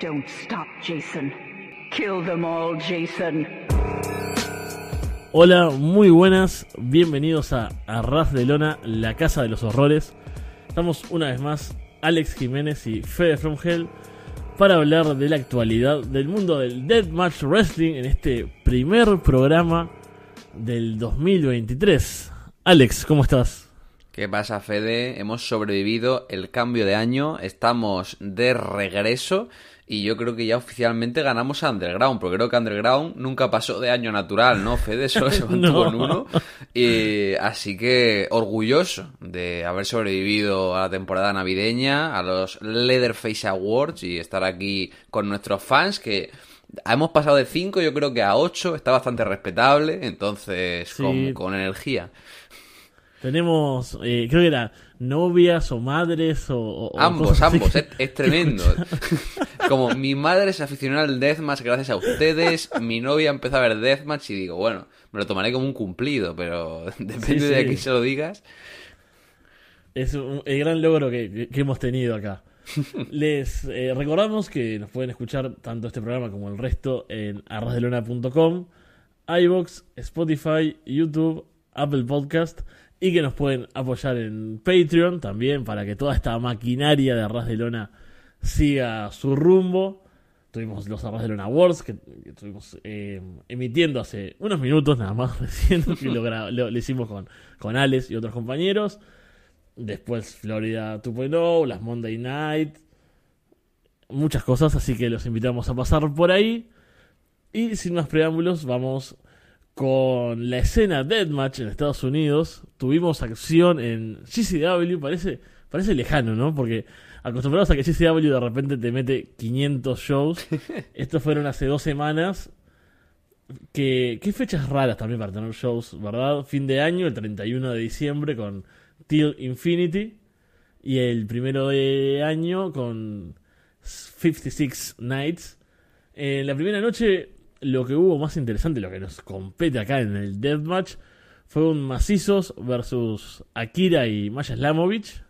Don't stop, Jason. Kill them all, Jason. Hola, muy buenas, bienvenidos a Arras de Lona, la casa de los horrores. Estamos una vez más, Alex Jiménez y Fede From Hell, para hablar de la actualidad del mundo del Deathmatch Wrestling en este primer programa del 2023. Alex, ¿cómo estás? ¿Qué pasa, Fede? Hemos sobrevivido el cambio de año, estamos de regreso y yo creo que ya oficialmente ganamos a Underground, porque creo que Underground nunca pasó de año natural, ¿no, Fede? Solo se mantuvo en uno. Y, así que orgulloso de haber sobrevivido a la temporada navideña, a los Leatherface Awards y estar aquí con nuestros fans que... Hemos pasado de 5, yo creo que a 8, está bastante respetable, entonces con, con energía. Tenemos, eh, creo que era novias o madres o... ambos, ambos, es, tremendo. Como mi madre se aficionó al Deathmatch gracias a ustedes, mi novia empezó a ver Deathmatch y digo, bueno, me lo tomaré como un cumplido, pero depende de a quién se lo digas. Es un, el gran logro que, hemos tenido acá. Les eh, recordamos que nos pueden escuchar tanto este programa como el resto en arrasdelona.com, iBox, Spotify, YouTube, Apple Podcast y que nos pueden apoyar en Patreon también para que toda esta maquinaria de Arras de Lona siga su rumbo. Tuvimos los Arras de Lona Awards que, estuvimos eh, emitiendo hace unos minutos nada más recién, y lo, hicimos con, con Alex y otros compañeros. Después Florida 2.0, las Monday Night, muchas cosas, así que los invitamos a pasar por ahí. Y sin más preámbulos, vamos con la escena Deathmatch en Estados Unidos. Tuvimos acción en GCW, parece, parece lejano, ¿no? Porque acostumbrados a que GCW de repente te mete 500 shows, estos fueron hace dos semanas. Que, qué fechas raras también para tener shows, ¿verdad? Fin de año, el 31 de diciembre con Till Infinity. Y el primero de año con 56 Nights. En la primera noche lo que hubo más interesante, lo que nos compete acá en el Deathmatch, fue un Macizos versus Akira y Maya Slamovich.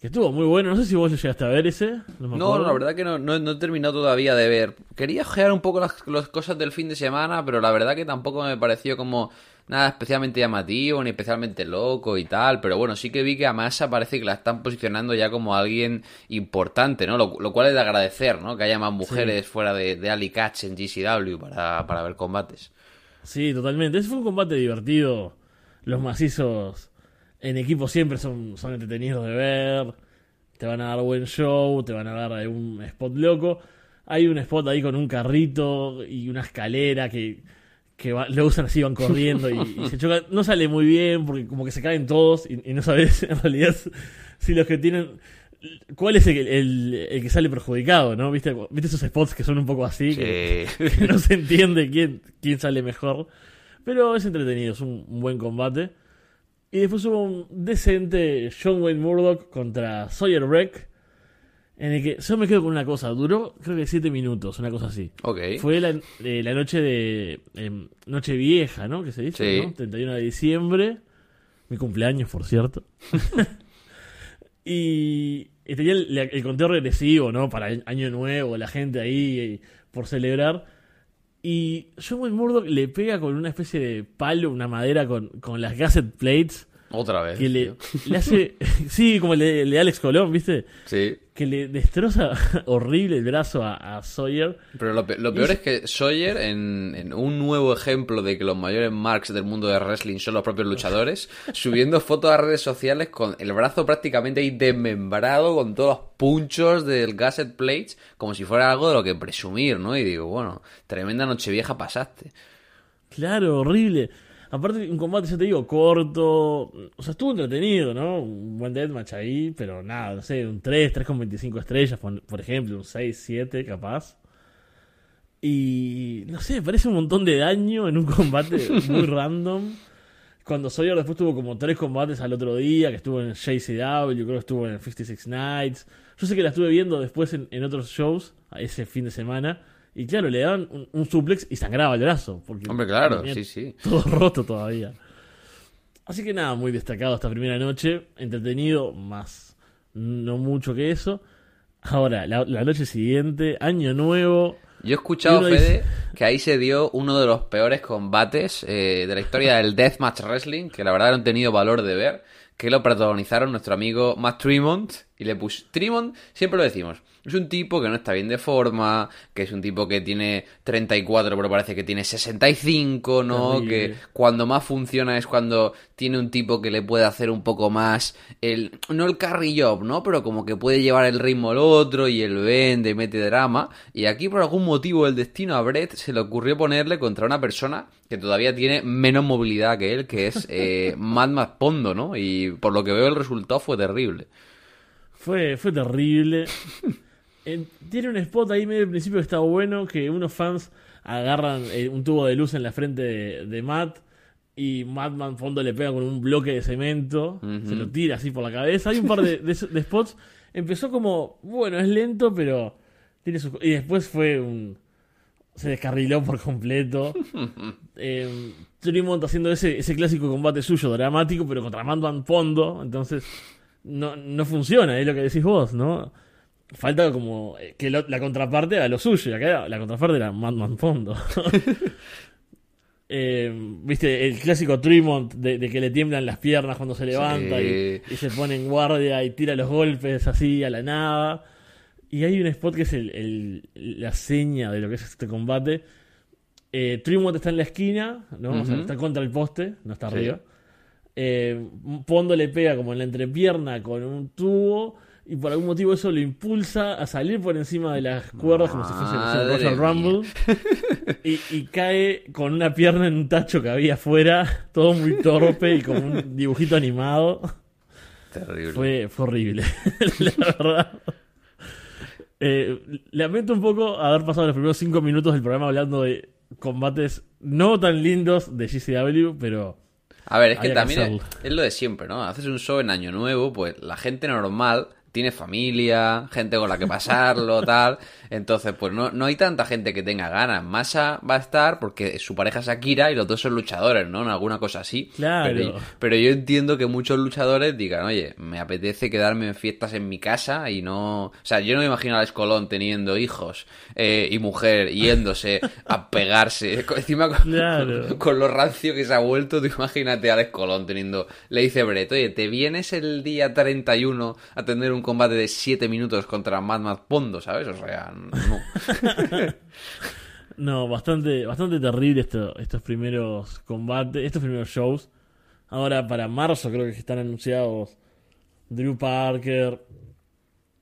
Que estuvo muy bueno. No sé si vos lo llegaste a ver ese. No, la verdad que no, no, he terminado todavía de ver. Quería ojear un poco las, las cosas del fin de semana, pero la verdad que tampoco me pareció como nada especialmente llamativo ni especialmente loco y tal, pero bueno, sí que vi que a Massa parece que la están posicionando ya como alguien importante, ¿no? Lo, cual es de agradecer, ¿no? Que haya más mujeres fuera de, de Ali Catch en GCW para, para ver combates. Sí, totalmente. Ese fue un combate divertido. Los macizos en equipo siempre son, son entretenidos de ver. Te van a dar buen show, te van a dar un spot loco. Hay un spot ahí con un carrito y una escalera que que lo usan así, van corriendo y, se chocan. No sale muy bien porque como que se caen todos y, no sabes en realidad si los que tienen... ¿Cuál es el, que sale perjudicado, no? ¿Viste, ¿Viste esos spots que son un poco así? Que, no se entiende quién, quién sale mejor. Pero es entretenido, es un, buen combate. Y después hubo un decente John Wayne Murdoch contra Sawyer Breck en el que yo me quedo con una cosa, duró creo que 7 minutos, una cosa así. Ok. Fue la, eh, la noche de eh, Noche Vieja, ¿no? Que se dice, ¿no? 31 de diciembre, mi cumpleaños, por cierto. y, tenía el, conteo regresivo, ¿no? Para el año nuevo, la gente ahí eh, por celebrar. Y John Wayne Murdoch le pega con una especie de palo, una madera con, con las gasset plates otra vez. Que le, hace. sí, como le, le Alex Colón, ¿viste? Sí. Que le destroza horrible el brazo a, Sawyer. Pero lo, peor es que Sawyer, en, un nuevo ejemplo de que los mayores marks del mundo de wrestling son los propios luchadores, subiendo fotos a redes sociales con el brazo prácticamente ahí desmembrado, con todos los punchos del Gasset Plates, como si fuera algo de lo que presumir, ¿no? Y digo, bueno, tremenda noche vieja pasaste. Claro, horrible. Aparte, un combate, ya te digo, corto. O sea, estuvo entretenido, ¿no? Un buen deathmatch ahí, pero nada, no sé, un 3, 3,25 estrellas, por, ejemplo, un 6, 7, capaz. Y no sé, parece un montón de daño en un combate muy random. Cuando Sawyer después tuvo como tres combates al otro día, que estuvo en JCW, creo que estuvo en 56 Nights. Yo sé que la estuve viendo después en, en otros shows, ese fin de semana. Y claro, le daban un, suplex y sangraba el brazo. Porque Hombre, claro, sí, sí. Todo roto todavía. Así que nada, muy destacado esta primera noche. Entretenido, más no mucho que eso. Ahora, la, la noche siguiente, año nuevo. Yo he escuchado, Fede, dice- que ahí se dio uno de los peores combates eh, de la historia del Deathmatch Wrestling, que la verdad no han tenido valor de ver, que lo protagonizaron nuestro amigo Matt Tremont y le puso... Tremont, siempre lo decimos, es un tipo que no está bien de forma, que es un tipo que tiene 34, pero parece que tiene 65, ¿no? Que cuando más funciona es cuando tiene un tipo que le puede hacer un poco más el no el carry job, ¿no? Pero como que puede llevar el ritmo al otro y el vende y mete drama. Y aquí por algún motivo el destino a Brett se le ocurrió ponerle contra una persona que todavía tiene menos movilidad que él, que es eh, Mad Max Pondo, ¿no? Y por lo que veo el resultado fue terrible. Fue, fue terrible. Tiene un spot ahí medio al principio que está bueno, que unos fans agarran eh, un tubo de luz en la frente de, de Matt y Madman Fondo le pega con un bloque de cemento, se lo tira así por la cabeza. Hay un par de, de- de spots. Empezó como, bueno, es lento, pero tiene sus... Y después fue un... Se descarriló por completo. eh, Tremont haciendo ese, ese clásico combate suyo dramático, pero contra Madman Fondo. Entonces, no, no funciona, es lo que decís vos, ¿no? Falta como eh, que lo- la contraparte a lo suyo. Y acá la contraparte era Madman Fondo. Eh, Viste, el clásico Tremont de, de que le tiemblan las piernas cuando se levanta y, y se pone en guardia y tira los golpes así a la nada. Y hay un spot que es el, el- la seña de lo que es este combate. Eh, Tremont está en la esquina, ¿no? O sea, Ujú. está contra el poste, no está Sí. arriba. Eh, Pondo le pega como en la entrepierna con un tubo y por algún motivo eso lo impulsa a salir por encima de las cuerdas como si fuese Madre Royal. Rumble y, y cae con una pierna en un tacho que había afuera, todo muy torpe y como un dibujito animado. Terrible. Fue, fue horrible, la verdad. Eh, lamento un poco haber pasado los primeros cinco minutos del programa hablando de combates no tan lindos de GCW, pero A ver, es que también es lo de siempre, ¿no? Haces un show en Año Nuevo, pues la gente normal tiene familia, gente con la que pasarlo, tal. Entonces, pues no, no hay tanta gente que tenga ganas. Masa va a estar porque su pareja es Akira y los dos son luchadores, ¿no? En alguna cosa así. Claro. Pero, pero yo entiendo que muchos luchadores digan, oye, me apetece quedarme en fiestas en mi casa y no... O sea, yo no me imagino a Alex Colón teniendo hijos eh, y mujer yéndose a pegarse. Encima con, Claro. con lo rancio que se ha vuelto, tú imagínate a Alex Colón teniendo. Le dice Brett, oye, ¿te vienes el día 31 a tener un combate de 7 minutos contra Mad Max Pondo, ¿sabes? O sea, no. no, bastante, bastante terrible esto- estos primeros combates, estos primeros shows. Ahora para marzo creo que están anunciados Drew Parker,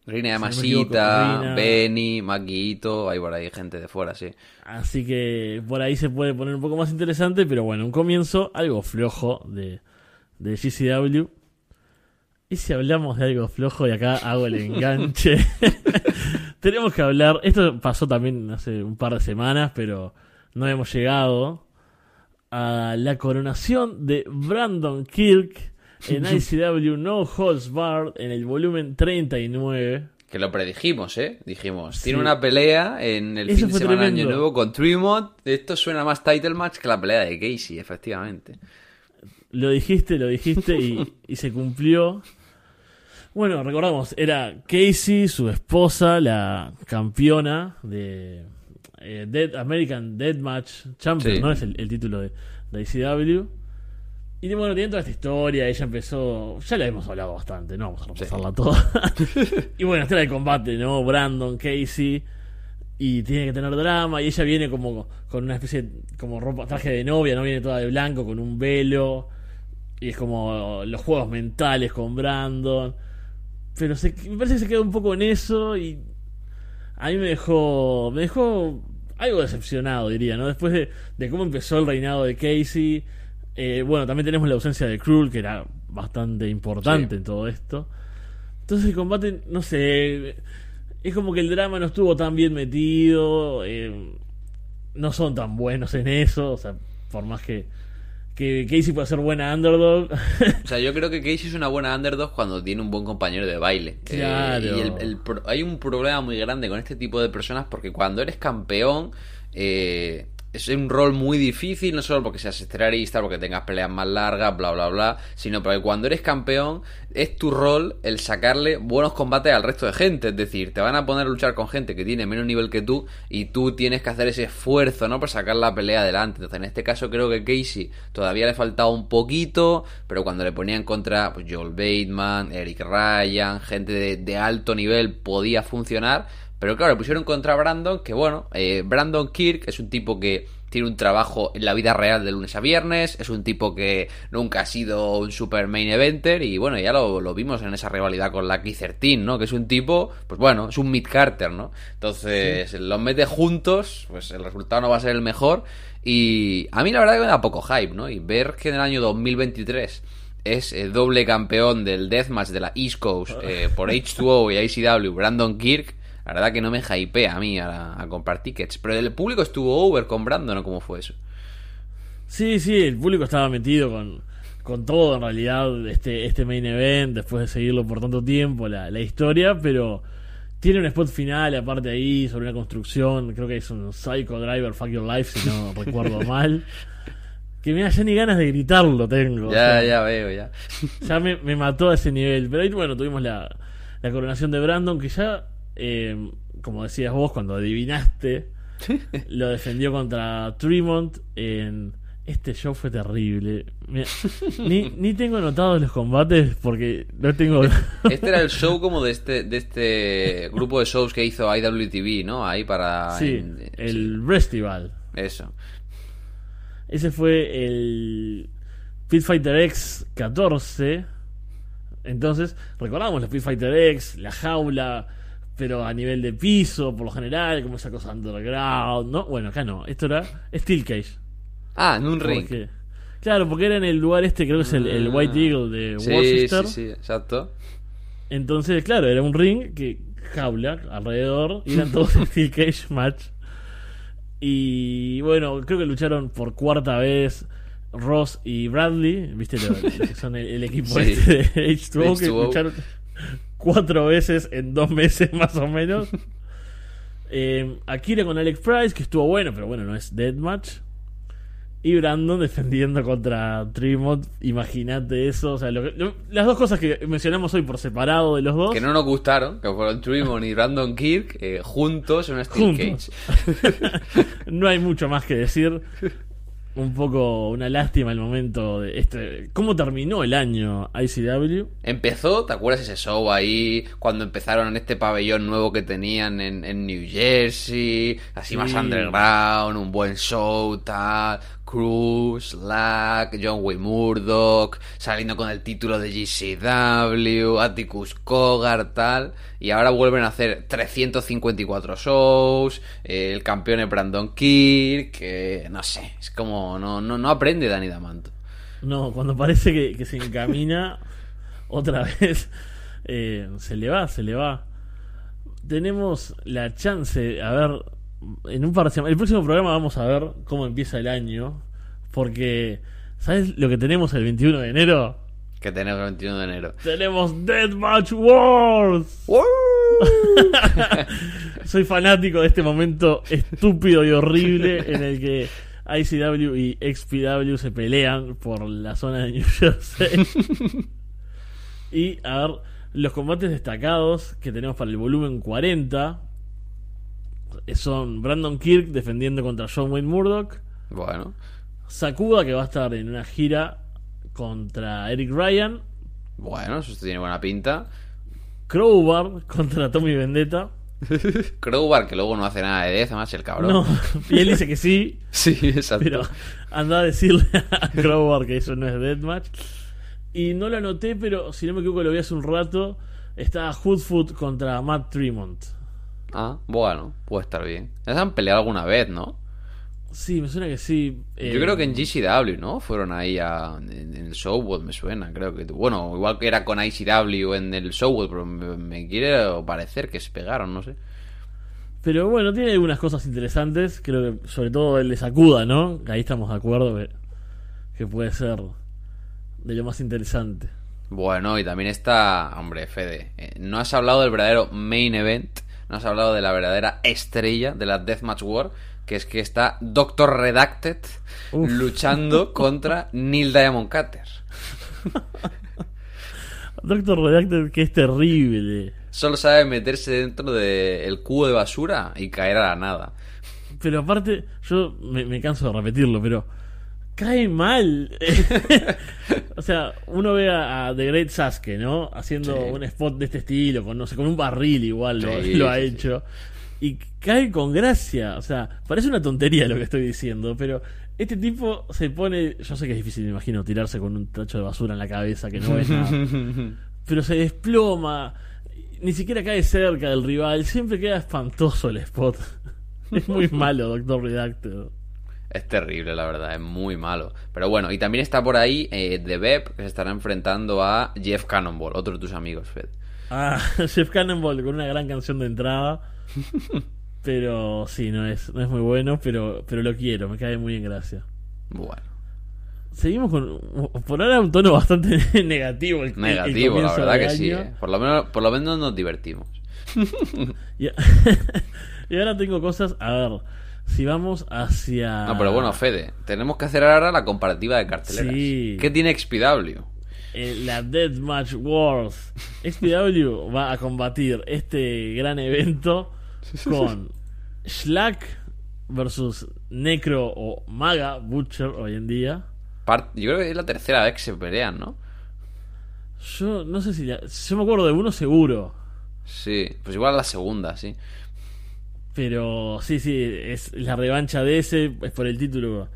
Rina de Masita. Benny, Maquito, hay por ahí gente de fuera, sí. Así que por ahí se puede poner un poco más interesante, pero bueno, un comienzo algo flojo de, de GCW. Y si hablamos de algo flojo, y acá hago el enganche, tenemos que hablar, esto pasó también hace un par de semanas, pero no hemos llegado a la coronación de Brandon Kirk en ICW No Holds Barred en el volumen 39. Que lo predijimos, ¿eh? Dijimos, Sí. tiene una pelea en el Eso fin de semana de tremendo. Año Nuevo con Tremont. Esto suena más title match que la pelea de Casey, efectivamente. Lo dijiste, lo dijiste y, y se cumplió. Bueno, recordamos, era Casey, su esposa, la campeona de eh, Dead American Deathmatch Champion, Sí. ¿no? Es el, el título de, de ICW. Y bueno, tiene toda esta historia, ella empezó, ya la hemos hablado bastante, no vamos a repasarla toda. y bueno, está el combate, ¿no? Brandon, Casey, y tiene que tener drama, y ella viene como con una especie de, como ropa, traje de novia, no viene toda de blanco, con un velo, y es como los juegos mentales con Brandon. Pero se, me parece que se quedó un poco en eso y a mí me dejó, me dejó algo decepcionado, diría, ¿no? Después de, de cómo empezó el reinado de Casey. eh, bueno, también tenemos la ausencia de Cruel, que era bastante importante Sí. en todo esto. Entonces el combate, no sé, es como que el drama no estuvo tan bien metido. eh, no son tan buenos en eso, o sea, por más que, que Casey pueda ser buena underdog. O sea, yo creo que Casey es una buena underdog cuando tiene un buen compañero de baile. Eh, Claro. y el- el hay un problema muy grande con este tipo de personas porque cuando eres campeón, eh, es un rol muy difícil, no solo porque seas estrellista, porque tengas peleas más largas, bla, bla, bla, sino porque cuando eres campeón es tu rol el sacarle buenos combates al resto de gente. Es decir, te van a poner a luchar con gente que tiene menos nivel que tú y tú tienes que hacer ese esfuerzo, ¿no? Para sacar la pelea adelante. Entonces, en este caso creo que Casey todavía le faltaba un poquito, pero cuando le ponía en contra pues, Joel Bateman, Eric Ryan, gente de alto nivel, podía funcionar. Pero claro, pusieron contra Brandon, que bueno, eh, Brandon Kirk es un tipo que tiene un trabajo en la vida real de lunes a viernes, es un tipo que nunca ha sido un super main eventer y bueno, ya lo, lo vimos en esa rivalidad con la 13, ¿no? Que es un tipo, pues bueno, es un Mid Carter, ¿no? Entonces, los mete juntos, pues el resultado no va a ser el mejor y a mí la verdad que me da poco hype, ¿no? Y ver que en el año 2023 es el doble campeón del Deathmatch de la East Coast eh, por H2O y ICW, Brandon Kirk, la verdad que no me hypea a mí a, a, comprar tickets. Pero el público estuvo over con Brandon, ¿no? ¿Cómo fue eso? Sí, sí, el público estaba metido con, con todo, en realidad, este, este main event, después de seguirlo por tanto tiempo, la, la historia, pero tiene un spot final, aparte ahí, sobre una construcción, creo que es un Psycho Driver Fuck Your Life, si no recuerdo mal. Que me da ya ni ganas de gritarlo tengo. Ya, o sea, ya veo, ya. ya me, me mató a ese nivel. Pero ahí, bueno, tuvimos la, la coronación de Brandon, que ya, eh, como decías vos, cuando adivinaste, lo defendió contra Tremont en... Este show fue terrible. Mira, ni, ni tengo anotados los combates porque no tengo... Este era el show como de este, de este grupo de shows que hizo IWTV, ¿no? Ahí para... Sí, en- el Festival. Eso. Ese fue el Pit Fighter X 14. Entonces, recordamos los Pit Fighter X, la jaula, pero a nivel de piso, por lo general, como esa cosa underground, ¿no? Bueno, acá no, esto era Steel Cage. Ah, en un ring. Porque- claro, porque era en el lugar este, creo que es el, el White Eagle de Ah. Sí, Worcester. sí, sí, exacto. Entonces, claro, era un ring que jaula alrededor y eran todos Steel Cage match. Y bueno, creo que lucharon por cuarta vez Ross y Bradley, ¿viste? Lo- que son el, el equipo Sí. este de H2O, que H2O. lucharon cuatro veces en dos meses más o menos. Eh, Akira con Alex Price, que estuvo bueno, pero bueno, no es Deathmatch. Y Brandon defendiendo contra Tremont. Imagínate eso. O sea, lo que- lo- las dos cosas que mencionamos hoy por separado de los dos. Que no nos gustaron, que fueron Tremont y Brandon Kirk eh, juntos en una Steel Juntos. Cage. no hay mucho más que decir. Un poco una lástima el momento de este. ¿Cómo terminó el año ICW? Empezó, ¿te acuerdas ese show ahí? Cuando empezaron en este pabellón nuevo que tenían en, en New Jersey, así más underground, un buen show, tal. Cruz, Slack, John Way Murdoch, saliendo con el título de GCW, Atticus Cogar, tal. Y ahora vuelven a hacer 354 shows, el campeón es Brandon Kirk, que no sé, es como, no, no, no aprende Danny Damanto. No, cuando parece que, que se encamina otra vez, eh, se le va, se le va. Tenemos la chance, a ver, en un par de semanas, el próximo programa vamos a ver cómo empieza el año, porque, ¿sabes lo que tenemos el 21 de enero? Que tenemos el 21 de enero. Tenemos Deathmatch Wars. Soy fanático de este momento estúpido y horrible en el que ICW y XPW se pelean por la zona de New Jersey. y a ver, los combates destacados que tenemos para el volumen 40 son Brandon Kirk defendiendo contra John Wayne Murdoch, Bueno, Sakuda que va a estar en una gira contra Eric Ryan, bueno, eso tiene buena pinta. Crowbar contra Tommy Vendetta. Crowbar, que luego no hace nada de más el cabrón. No, y él dice que sí, Sí, exacto. pero anda a decirle a Crowbar que eso no es Deathmatch. Y no lo anoté, pero si no me equivoco lo vi hace un rato. Está Hoodfoot contra Matt Tremont. Ah, bueno, puede estar bien. Ya se han peleado alguna vez, ¿no? Sí, me suena que sí. Eh, Yo creo que en GCW, ¿no? Fueron ahí a, en, en el Showworld, me suena, creo que... Bueno, igual que era con ICW en el Showworld, pero me, me quiere parecer que se pegaron, no sé. Pero bueno, tiene algunas cosas interesantes. Creo que sobre todo el de Sakuda, ¿no? Ahí estamos de acuerdo que, que puede ser de lo más interesante. Bueno, y también está... Hombre, Fede, eh, no has hablado del verdadero main event. No has hablado de la verdadera estrella de la Deathmatch War, que es que está Doctor Redacted Uf. luchando contra Neil Diamond Cutter. Doctor Redacted, que es terrible. Solo sabe meterse dentro del cubo de basura y caer a la nada. Pero aparte, yo me, me canso de repetirlo, pero cae mal. o sea, uno ve a, a The Great Sasuke, ¿no? Haciendo Sí. un spot de este estilo, con no sé, con un barril igual lo, Sí, lo ha sí, hecho. Y cae con gracia. O sea, parece una tontería lo que estoy diciendo, pero este tipo se pone. Yo sé que es difícil, me imagino, tirarse con un tacho de basura en la cabeza que no es nada. pero se desploma. Ni siquiera cae cerca del rival. Siempre queda espantoso el spot. Es muy malo, Doctor Redacted. Es terrible, la verdad, es muy malo. Pero bueno, y también está por ahí eh, The Beb, que se estará enfrentando a Jeff Cannonball, otro de tus amigos, Fed. Ah, Jeff Cannonball con una gran canción de entrada. Pero sí, no es, no es muy bueno, pero, pero lo quiero, me cae muy en gracia. Bueno, Seguimos con, por ahora, un tono bastante negativo. el- el negativo, la verdad que sí. eh. Por, lo menos, por lo menos nos divertimos. Y, y ahora tengo cosas, a ver, si vamos hacia... No, pero bueno, Fede, tenemos que hacer ahora la comparativa de carteleras. Sí. ¿Qué tiene XPW? eh, la Deathmatch Wars. XPW va a combatir este gran evento con Slack versus Necro o Maga Butcher hoy en día. Part- Yo creo que es la tercera vez que se pelean, ¿no? Yo no sé si. la- yo me acuerdo de uno seguro. Sí, pues igual la segunda, sí. Pero sí, sí, es la revancha de ese. Es por el título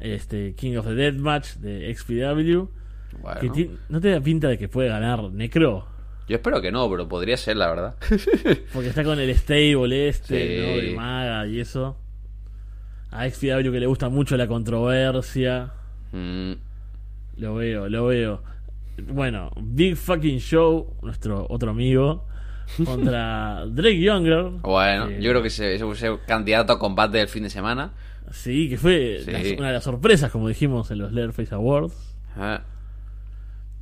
este, King of the Deathmatch de XPW. Bueno, Que ti- ¿No te da pinta de que puede ganar Necro? yo espero que no, pero podría ser, la verdad. Porque está con el stable este, Sí. ¿no? De Maga y eso. A XPW que le gusta mucho la controversia. Mm, Lo veo, lo veo. Bueno, Big Fucking Show, nuestro otro amigo, contra Drake Younger. bueno, que- yo creo que ese ese es el candidato a combate del fin de semana. Sí, que fue Sí. la- una de las sorpresas, como dijimos en los Leatherface Awards. Ah,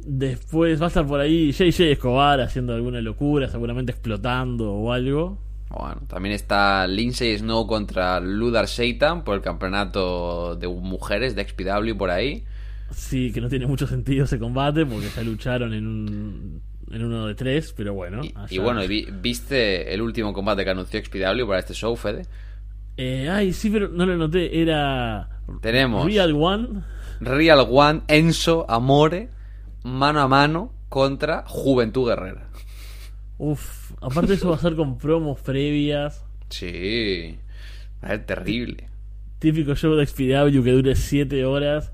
Después va a estar por ahí JJ Escobar haciendo alguna locura, seguramente explotando o algo. Bueno, también está Lindsay Snow contra Ludar Satan por el campeonato de mujeres de XPW por ahí. Sí, que no tiene mucho sentido ese combate porque ya lucharon en un en uno de tres, pero bueno. Y, bueno, vi- ¿viste el último combate que anunció XPW para este show, Fede? Eh, ay, sí, pero no lo noté. Era Tenemos Real One. Real One, Enzo, Amore, mano a mano contra Juventud Guerrera. Uf, aparte eso va a ser con promos previas. Sí, va a ser terrible. Típico show de XPW que dure 7 horas.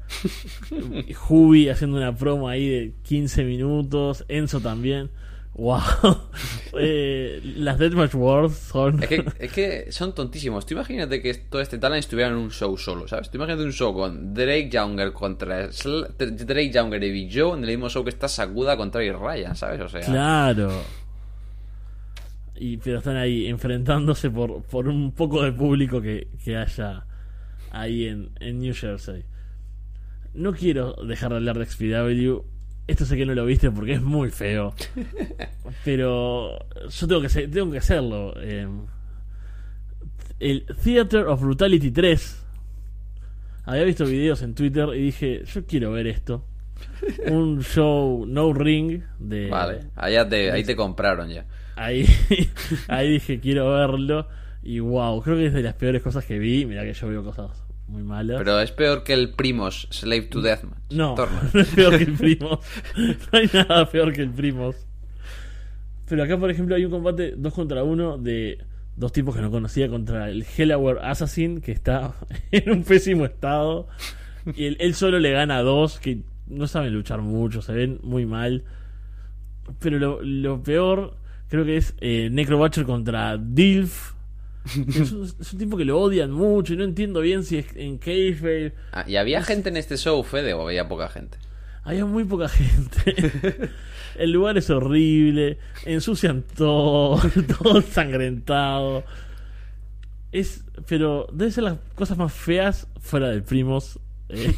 Jubi haciendo una promo ahí de 15 minutos. Enzo también. Wow. Eh, las Deathmatch Wars son. Es que, es que son tontísimos. Tú imagínate que todo este talent estuviera en un show solo, ¿sabes? Tú imagínate un show con Drake Younger contra Sl- Drake Younger y Big Joe en el mismo show que está Sakuda contra Ray Ryan, ¿sabes? O sea, Claro. Y, pero están ahí enfrentándose por, por un poco de público que, que haya ahí en, en New Jersey. No quiero dejar de hablar de XPW. Esto sé que no lo viste porque es muy feo. Pero yo tengo que, tengo que hacerlo. Eh, el Theater of Brutality 3. Había visto videos en Twitter y dije, yo quiero ver esto. Un show no ring de... vale, allá te, ahí te compraron ya. Ahí, ahí dije, quiero verlo. Y wow, creo que es de las peores cosas que vi. Mira que yo veo cosas muy malas. Pero es peor que el Primos Slave to Deathmatch. no, no es peor que el Primos. No hay nada peor que el Primos. Pero acá, por ejemplo, hay un combate dos contra uno de dos tipos que no conocía contra el Hellaware Assassin, que está en un pésimo estado. Y él, él solo le gana a dos que no saben luchar mucho, se ven muy mal. Pero lo, lo peor creo que es eh, Necro Butcher contra Dilf. Es un, es un tipo que lo odian mucho y no entiendo bien si es en Kayfabe. Ah, ¿Y había gente en este show, Fede, o había poca gente? Había muy poca gente. El lugar es horrible. Ensucian todo. Todo ensangrentado. Es. Pero debe ser las cosas más feas fuera del primos eh,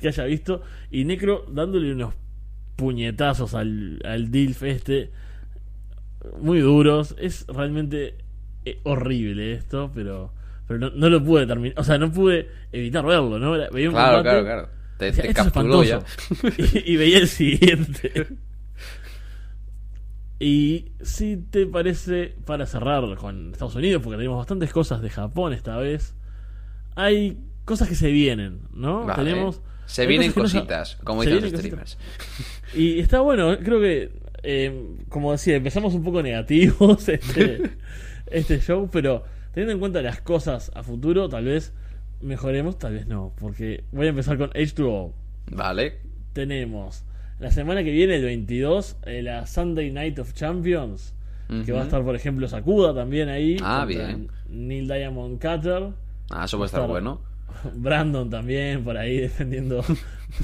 que haya visto. Y Necro dándole unos puñetazos al, al Dilf este. Muy duros. Es realmente eh, horrible esto, pero pero no, no lo pude terminar. O sea, no pude evitar verlo, ¿no? Veía un Claro, combate, claro, claro. Te, decía, te "Esto es capturó ya. espantoso". y, y veía el siguiente. Y si te parece, para cerrar con Estados Unidos, porque tenemos bastantes cosas de Japón esta vez, hay cosas que se vienen, ¿no? Vale. Tenemos, Se vienen no cositas, como dicen los vienen cositas. streamers. Y está bueno, creo que, eh, como decía, empezamos un poco negativos este, este show, pero teniendo en cuenta las cosas a futuro, tal vez mejoremos, tal vez no, porque voy a empezar con H2O. Vale. Tenemos la semana que viene, el 22, eh, la Sunday Night of Champions, que va a estar, por ejemplo, Sakuda también ahí. Ah, bien. Neil Diamond Cutter. Ah, eso puede estar Estar- bueno. Brandon también por ahí defendiendo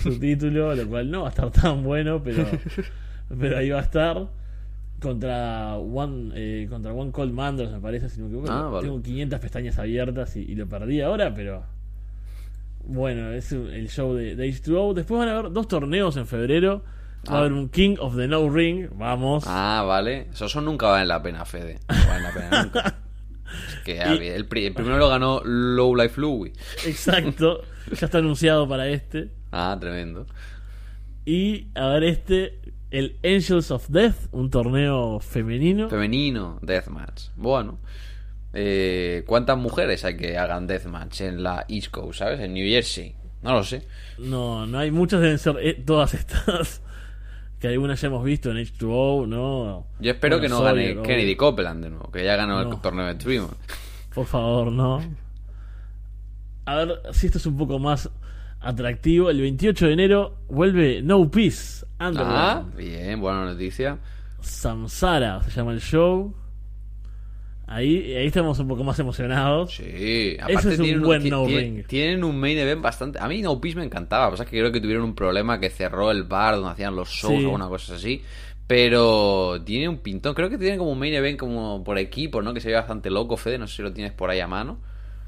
su título, lo cual no va a estar tan bueno, pero, pero ahí va a estar. Contra One, eh, contra One Cold Manders, me parece, si no me equivoco. Ah, vale. Tengo 500 pestañas abiertas y, y lo perdí ahora, pero bueno, es el show de, de H2O. Después van a haber dos torneos en febrero. Va a Ah. haber un King of the No Ring, vamos. Ah, vale. Eso, eso nunca vale la pena, Fede. No vale la pena nunca. Es que a Y- ver, el, pri- el primero lo ganó Low Life Louie. Exacto, ya está anunciado para este. Ah, tremendo. Y a ver este, el Angels of Death, un torneo femenino. Femenino, Deathmatch. Bueno. Eh, ¿Cuántas mujeres hay que hagan Deathmatch en la East Coast, ¿sabes? En New Jersey. No lo sé. No, no hay muchas, deben ser eh, todas estas que algunas ya hemos visto en H2O, ¿no? Yo espero Bueno, que no Sawyer, gane. Kennedy Copeland de nuevo, que ya ganó No. el torneo de Dream. Por favor, no. A ver si esto es un poco más atractivo. El 28 de enero vuelve No Peace, Ah, Underground. bien, buena noticia. Samsara se llama el show. Ahí, ahí estamos un poco más emocionados. Sí, aparte es un buen no ring. tienen un main event bastante. A mí No Peace me encantaba, pasa que creo que tuvieron un problema que cerró el bar donde hacían los shows Sí. o una cosa así. Pero tiene un pintón, creo que tiene como un main event como por equipo, ¿no? Que se ve bastante loco, Fede, no sé si lo tienes por ahí a mano.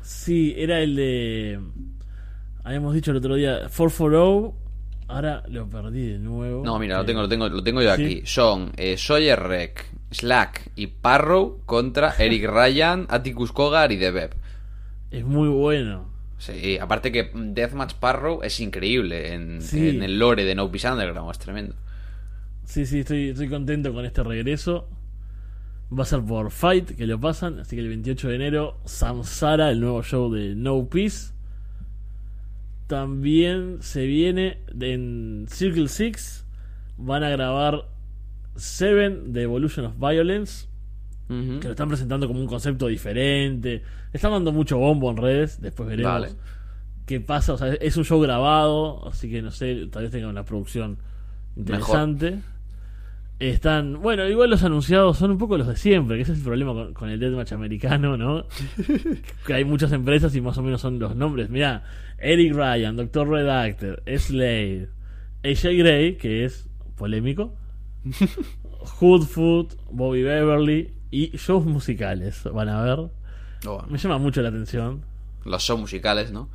Sí, era el de. Habíamos dicho el otro día, 440. Ahora lo perdí de nuevo. No, mira, lo Eh, tengo, lo tengo, lo tengo yo ¿sí? aquí. Son eh, Sawyer Rek, Slack y Parrow contra Eric Ryan, Atticus Kogar y Debeb. Es muy bueno. Sí, aparte que Deathmatch Parrow es increíble en, Sí. en el lore de No Peace Underground, es tremendo. Sí, sí, estoy, estoy contento con este regreso. Va a ser por Fight que lo pasan. Así que el 28 de enero, Samsara, el nuevo show de No Peace. También se viene en Circle Six. Van a grabar Seven de Evolution of Violence. Que lo están presentando como un concepto diferente. Le están dando mucho bombo en redes. Después veremos Vale. qué pasa. O sea, es un show grabado. Así que no sé, tal vez tenga una producción interesante. Están, bueno, igual los anunciados son un poco los de siempre, que ese es el problema con, con el deathmatch americano, ¿no? que hay muchas empresas y más o menos son los nombres. Mira, Eric Ryan, Doctor Redactor, Slade, AJ Gray, que es polémico, Hoodfoot, Bobby Beverly y shows musicales, van a ver. Oh, Me llama mucho la atención. los shows musicales, ¿no?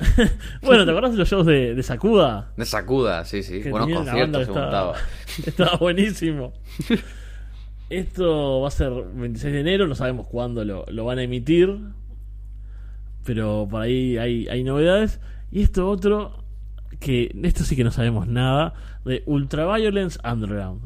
Bueno, ¿te acuerdas de los shows de, de Sakuda? De Sakuda, sí, sí. Que Buenos conciertos se estaba, estaba buenísimo. Esto va a ser 26 de enero, no sabemos cuándo lo, lo van a emitir. Pero por ahí hay, hay novedades. Y esto otro, que esto sí que no sabemos nada, de Ultraviolence Underground.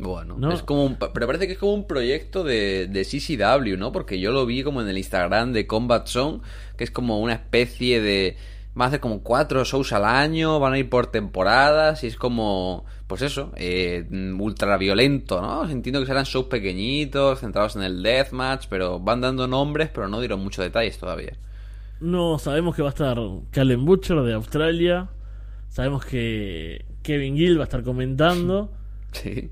Bueno, ¿No? es como un, pero parece que es como un proyecto de, de CCW, ¿no? Porque yo lo vi como en el Instagram de Combat Zone, que es como una especie de... Van a hacer como cuatro shows al año, van a ir por temporadas y es como, pues eso, eh, ultra violento, ¿no? Entiendo que serán shows pequeñitos, centrados en el deathmatch, pero van dando nombres, pero no dieron muchos detalles todavía. No sabemos que va a estar Callum Butcher de Australia. Sabemos que Kevin Gill va a estar comentando. Sí.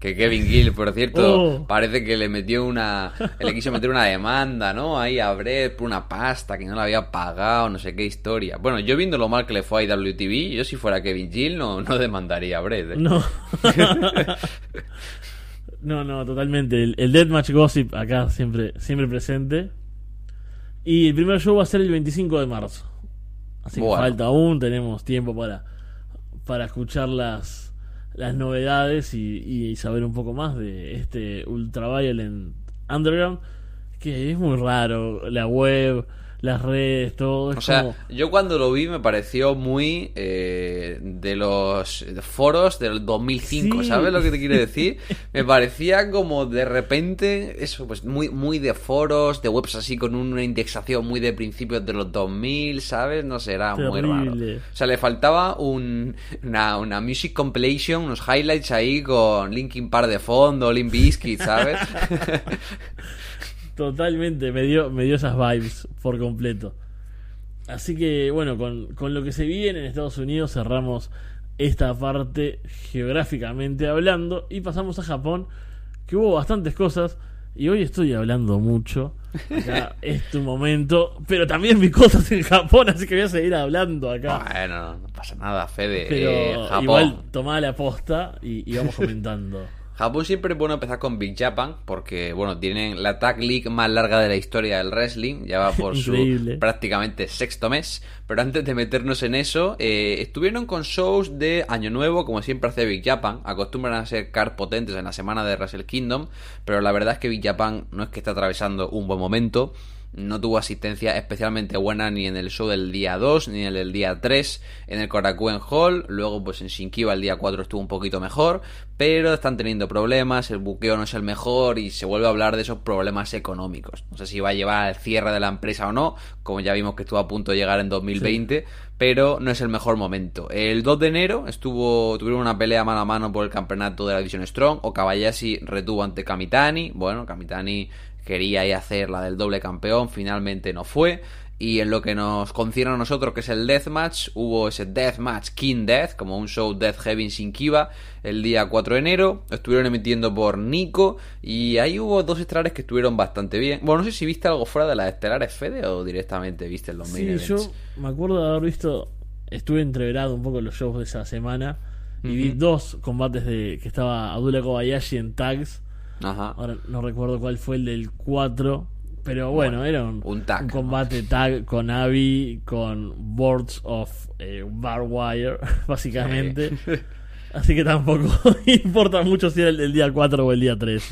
Que Kevin Gill, por cierto, Oh. parece que le metió una. Le quiso meter una demanda, ¿no? Ahí a Brett por una pasta que no le había pagado, no sé qué historia. Bueno, yo viendo lo mal que le fue a IWTV, yo si fuera Kevin Gill no, no demandaría a Brett. ¿eh? No. no, no, totalmente. El, el Deathmatch Gossip acá siempre, siempre presente. Y el primer show va a ser el 25 de marzo. Así que falta aún, tenemos tiempo para, para escuchar las, las novedades y, y saber un poco más de este Ultraviolent Underground. que es muy raro. La web, las redes, todo. Es O sea, como- yo cuando lo vi me pareció muy eh, de los foros del 2005, Sí. ¿sabes lo que te quiero decir? Me parecía como de repente, eso, pues muy, muy de foros, de webs así con una indexación muy de principios de los 2000, ¿sabes? No sé, era muy raro. O sea, le faltaba un, una, una music compilation, unos highlights ahí con Linkin Park de fondo, Limp Bizkit, ¿sabes? Totalmente, me dio, me dio esas vibes por completo. Así que bueno, con, con lo que se viene en Estados Unidos cerramos esta parte geográficamente hablando y pasamos a Japón, que hubo bastantes cosas y hoy estoy hablando mucho. Acá es tu momento, pero también vi cosas en Japón, así que voy a seguir hablando acá. bueno, no, pasa nada, Fede. Pero Eh, Japón. igual tomá la posta y, y vamos comentando. Japón siempre es bueno empezar con Big Japan porque, bueno, tienen la Tag League más larga de la historia del wrestling, ya va por su prácticamente sexto mes. Pero antes de meternos en eso, eh, estuvieron con shows de Año Nuevo, como siempre hace Big Japan. Acostumbran a ser car potentes en la semana de Wrestle Kingdom, pero la verdad es que Big Japan no es que está atravesando un buen momento. No tuvo asistencia especialmente buena ni en el show del día 2 ni en el del día 3 en el Korakuen Hall. Luego, pues en Shinkiba el día 4 estuvo un poquito mejor, pero están teniendo problemas. El buqueo no es el mejor y se vuelve a hablar de esos problemas económicos. No sé si va a llevar al cierre de la empresa o no, como ya vimos que estuvo a punto de llegar en 2020, pero no es el mejor momento. El 2 de enero estuvo tuvieron una pelea mano a mano por el campeonato de la división Strong. Okabayashi retuvo ante Kamitani. Bueno, Kamitani quería ir a hacer la del doble campeón, finalmente no fue. Y en lo que nos concierne a nosotros, que es el Deathmatch, hubo ese Deathmatch King Death, como un show Death Heavy en Shinkiba, el día 4 de enero. Estuvieron emitiendo por Nico. Y ahí hubo dos estelares que estuvieron bastante bien. Bueno, no sé si viste algo fuera de las estelares, Fede, o directamente viste los main Sí, events. yo me acuerdo de haber visto, estuve entreverado un poco en los shows de esa semana y vi dos combates de que estaba Abdullah Kobayashi en tags. Ajá. Ahora no recuerdo cuál fue el del 4, pero bueno, era un, un tag, ¿no? combate tag con Abby, con Boards of eh, Bar Wire, básicamente. Así que tampoco importa mucho si era el del día 4 o el día 3.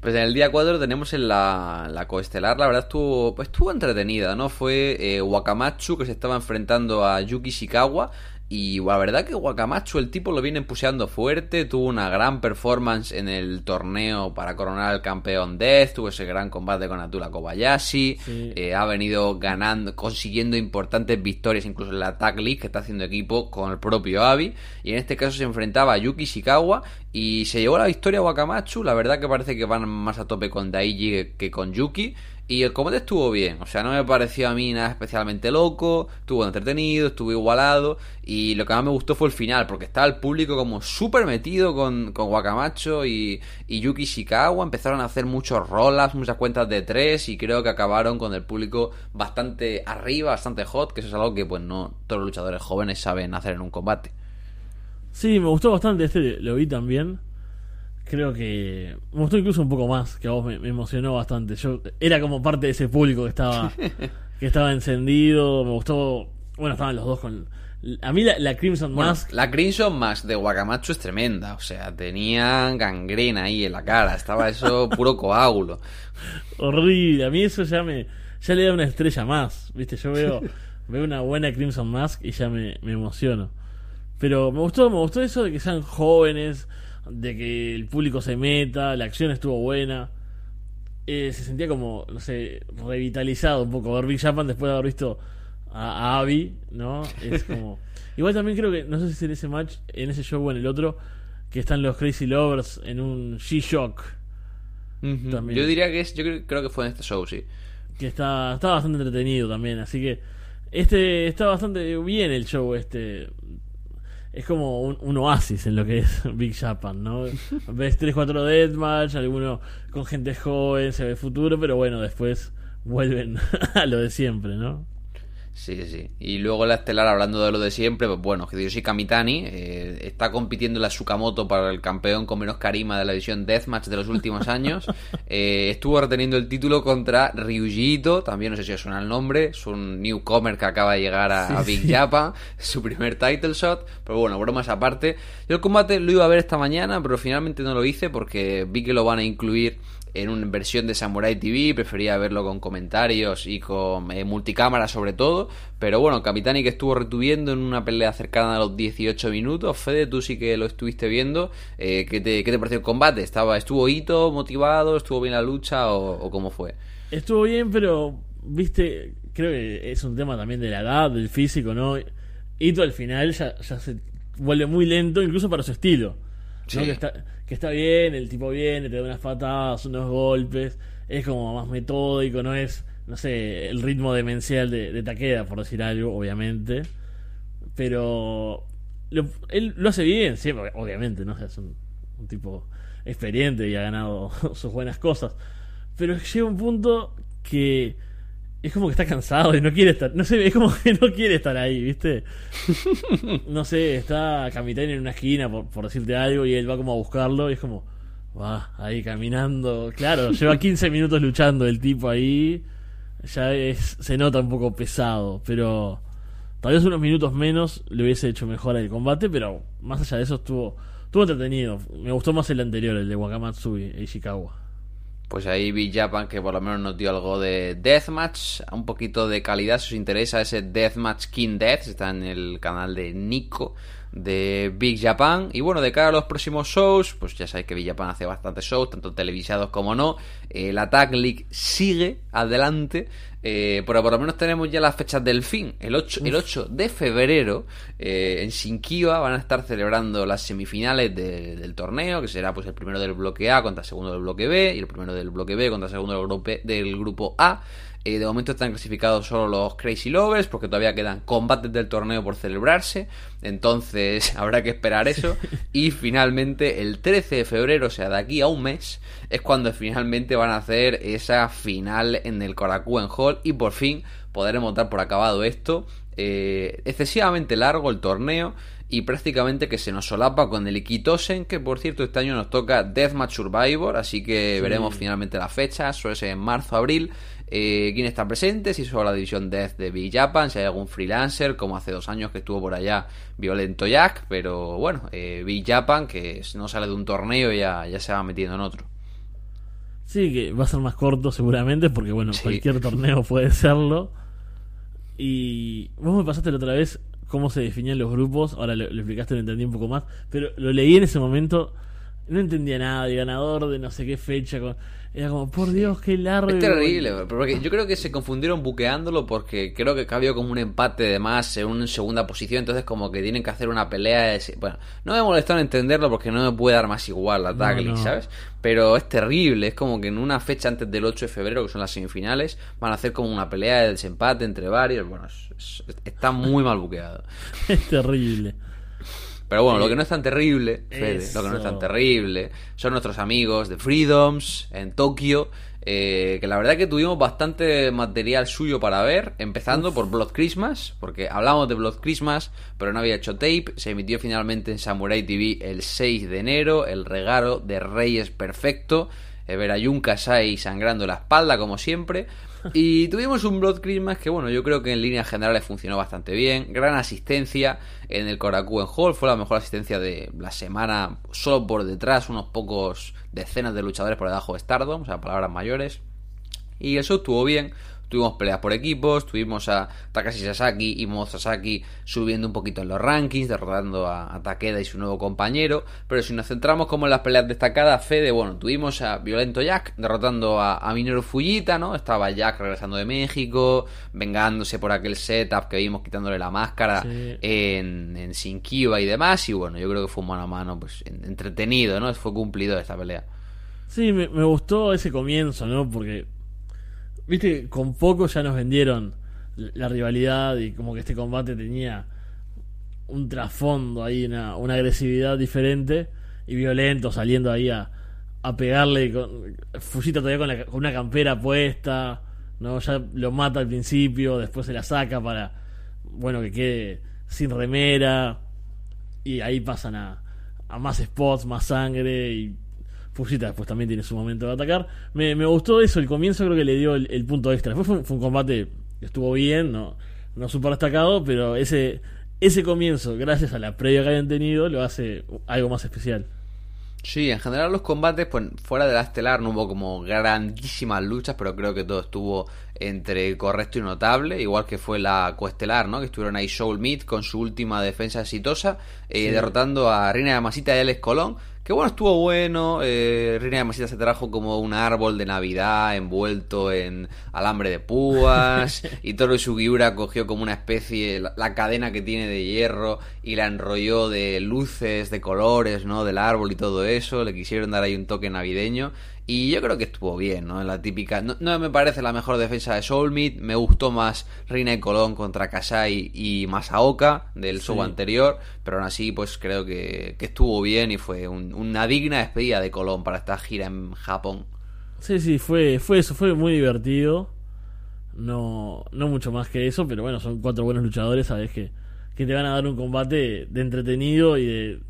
Pues en el día 4 tenemos en la, la coestelar, la verdad estuvo, pues estuvo entretenida, ¿no? Fue eh, Wakamatsu que se estaba enfrentando a Yuki Shikawa y la verdad que Wakamatsu el tipo lo viene puseando fuerte, tuvo una gran performance en el torneo para coronar al campeón Death, tuvo ese gran combate con Atula Kobayashi, Sí. eh, ha venido ganando, consiguiendo importantes victorias incluso en la Tag League que está haciendo equipo con el propio Abi y en este caso se enfrentaba a Yuki Shikawa y se llevó la victoria a Wakamatsu, la verdad que parece que van más a tope con Daiji que con Yuki y el combate estuvo bien, o sea, no me pareció a mí nada especialmente loco, estuvo entretenido, estuvo igualado y lo que más me gustó fue el final, porque estaba el público como súper metido con, con Wakamacho y, Yuki Shikawa, empezaron a hacer muchos roll-ups, muchas cuentas de tres y creo que acabaron con el público bastante arriba, bastante hot, que eso es algo que pues no todos los luchadores jóvenes saben hacer en un combate. Sí, me gustó bastante este, lo vi también. Creo que me gustó incluso un poco más, que a vos me, me emocionó bastante. Yo era como parte de ese público que estaba que estaba encendido, me gustó, bueno, estaban los dos con a mí la, la Crimson Bueno, Mask la Crimson Mask de Wakamacho es tremenda, o sea, tenían gangrena ahí en la cara, estaba eso puro coágulo. horrible, a mí eso ya me ya le da una estrella más, ¿viste? Yo veo veo una buena Crimson Mask y ya me, me emociono. Pero me gustó, me gustó eso de que sean jóvenes, de que el público se meta, la acción estuvo buena. Eh, se sentía como, no sé, revitalizado un poco ver Big Japan después de haber visto a, a Abby, ¿no? Es como... Igual también creo que, no sé si es en ese match, en ese show o en el otro, que están los Crazy Lovers en un G-Shock, También. Yo diría que es, yo creo, creo que fue en este show, sí. que está, está bastante entretenido también, así que este está bastante bien el show este. Es como un, oasis en lo que es Big Japan, ¿no? Ves 3-4 Deathmatch, alguno con gente joven, se ve futuro, pero bueno, después vuelven a lo de siempre, ¿no? Sí, sí, sí. Y luego la estelar, hablando de lo de siempre, pues bueno, Hideyoshi Kamitani eh, está compitiendo en la Sukamoto para el campeón con menos carisma de la división Deathmatch de los últimos años. Eh, estuvo reteniendo el título contra Ryuji Ito, también no sé si os suena el nombre, es un newcomer que acaba de llegar a, Sí, a Big sí. Japan, su primer title shot, pero bueno, bromas aparte. Yo el combate lo iba a ver esta mañana, pero finalmente no lo hice porque vi que lo van a incluir en una versión de Samurai TV, prefería verlo con comentarios y con eh, multicámara sobre todo, pero bueno, Capitani que estuvo retuviendo en una pelea cercana a los 18 minutos, Fede, tú sí que lo estuviste viendo, eh, ¿qué, te, ¿qué te pareció el combate? ¿Estaba, ¿Estuvo hito, motivado, estuvo bien la lucha o, cómo fue? Estuvo bien, pero, viste, creo que es un tema también de la edad, del físico, ¿no? Ito al final ya, ya se vuelve muy lento, incluso para su estilo. Que, está, que está bien, el tipo viene, te da unas patadas, unos golpes, es como más metódico, no es, no sé, el ritmo demencial de, de Takeda, por decir algo, obviamente. Pero él lo hace bien, siempre, obviamente, ¿no? es un, un tipo experiente y ha ganado sus buenas cosas. Pero llega un punto que es como que está cansado y no quiere estar. No sé, es como que no quiere estar ahí, ¿viste? No sé, está Capitán en una esquina, por, por, decirte algo, y él va como a buscarlo y es como. Va, ahí caminando. Claro, lleva 15 minutos luchando el tipo ahí. Ya es, se nota un poco pesado, pero. Tal vez unos minutos menos le hubiese hecho mejor el combate, pero más allá de eso estuvo, estuvo entretenido. Me gustó más el anterior, el de Wakamatsu y Ishikawa. Pues ahí vi Japan que por lo menos nos dio algo de Deathmatch, un poquito de calidad si os interesa ese Deathmatch King Death, está en el canal de Nico de Big Japan. Y bueno, de cara a los próximos shows, pues ya sabéis que Big Japan hace bastantes shows, tanto televisados como no. Eh, la Tag League sigue adelante. Eh, pero por lo menos tenemos ya las fechas del fin. El 8, el 8 de febrero eh, en Shinkiba van a estar celebrando las semifinales del torneo, que será pues el primero del bloque A contra el segundo del bloque B y el primero del bloque B contra el segundo del grupo, del grupo A. Eh, de momento están clasificados solo los Crazy Lovers porque todavía quedan combates del torneo por celebrarse. Entonces habrá que esperar eso. Y finalmente el 13 de febrero, o sea, de aquí a un mes, es cuando finalmente van a hacer esa final en el Korakuen Hall y por fin podremos dar por acabado esto. Eh, excesivamente largo el torneo y prácticamente que se nos solapa con el Ikitosen, que por cierto este año nos toca Deathmatch Survivor, así que veremos finalmente la fecha, suele ser en marzo, abril, eh, quién está presente, si solo la división Death de Big Japan, si hay algún freelancer, como hace dos años que estuvo por allá Violento Jack, pero bueno, eh, Big Japan, que no sale de un torneo ya, ya se va metiendo en otro. Sí, que va a ser más corto seguramente, porque bueno, cualquier torneo puede serlo. Y vos me pasaste la otra vez cómo se definían los grupos, ahora lo, lo, explicaste, lo entendí un poco más, pero lo leí en ese momento, no entendía nada de ganador de no sé qué fecha, con, era como, por Dios, qué largo. Es terrible, porque yo creo que se confundieron buqueándolo porque creo que había como un empate de más en una segunda posición, entonces como que tienen que hacer una pelea. De... Bueno, no me molestado en entenderlo porque no me puede dar más igual la Tagli, ¿sabes? Pero es terrible, es como que en una fecha antes del 8 de febrero, que son las semifinales, van a hacer como una pelea de desempate entre varios. Bueno, está muy mal buqueado. es terrible. Pero bueno, lo que no es tan terrible, Fede, lo que no es tan terrible, son nuestros amigos de Freedoms en Tokio, eh, que la verdad que tuvimos bastante material suyo para ver, empezando por Blood Christmas, porque hablamos de Blood Christmas, pero no había hecho tape, se emitió finalmente en Samurai TV el 6 de enero, el regalo de Reyes Perfecto, ver a Jun Kasai sangrando la espalda como siempre, y tuvimos un Blood Christmas que, bueno, yo creo que en líneas generales funcionó bastante bien. Gran asistencia en el Korakuen Hall. Fue la mejor asistencia de la semana. Solo por detrás, unos pocos decenas de luchadores por debajo de Stardom. O sea, palabras mayores. Y eso estuvo bien. Tuvimos peleas por equipos, tuvimos a Takashi Sasaki y Mo Sasaki subiendo un poquito en los rankings, derrotando a, Takeda y su nuevo compañero. Pero si nos centramos como en las peleas destacadas, Fede, bueno, tuvimos a Violento Jack derrotando a, a Minoru Fujita, ¿no? Estaba Jack regresando de México, vengándose por aquel setup que vimos quitándole la máscara en, en y demás. Y bueno, yo creo que fue un mano a mano, pues entretenido, ¿no? Fue cumplido esta pelea. Sí, me, me gustó ese comienzo, ¿no? Porque viste, con poco ya nos vendieron la rivalidad y como que este combate tenía un trasfondo ahí, una, agresividad diferente y violento, saliendo ahí a, a pegarle con Fujita todavía con, una campera puesta, no ya lo mata al principio, después se la saca para bueno que quede sin remera. Y ahí pasan a, a más spots, más sangre y Fujita después también tiene su momento de atacar. Me, gustó eso, el comienzo creo que le dio el, punto extra. Después fue, un combate que estuvo bien, no, no super destacado, pero ese, ese comienzo, gracias a la previa que habían tenido, lo hace algo más especial. Sí, en general los combates, pues fuera de la estelar no hubo como grandísimas luchas, pero creo que todo estuvo entre correcto y notable, igual que fue la coestelar, ¿no? Que estuvieron ahí Soul Meat con su última defensa exitosa, eh, derrotando a Reina de Masita y Alex Colón, que bueno, estuvo bueno. Eh, Reina de Masita se trajo como un árbol de Navidad envuelto en alambre de púas. y Toro Sugiura cogió como una especie, la, la, cadena que tiene de hierro y la enrolló de luces, de colores, ¿no? Del árbol y todo eso. Le quisieron dar ahí un toque navideño. Y yo creo que estuvo bien, ¿no? La típica. No, no me parece la mejor defensa de Soulmeat. Me gustó más Reina de Colón contra Kasai y Masaoka del show Sí. anterior. Pero aún así, pues creo que, que estuvo bien y fue un- una digna despedida de Colón para esta gira en Japón. Sí, sí, fue, fue eso, fue muy divertido. No, no mucho más que eso, pero bueno, son cuatro buenos luchadores, sabes que, que te van a dar un combate de entretenido y de,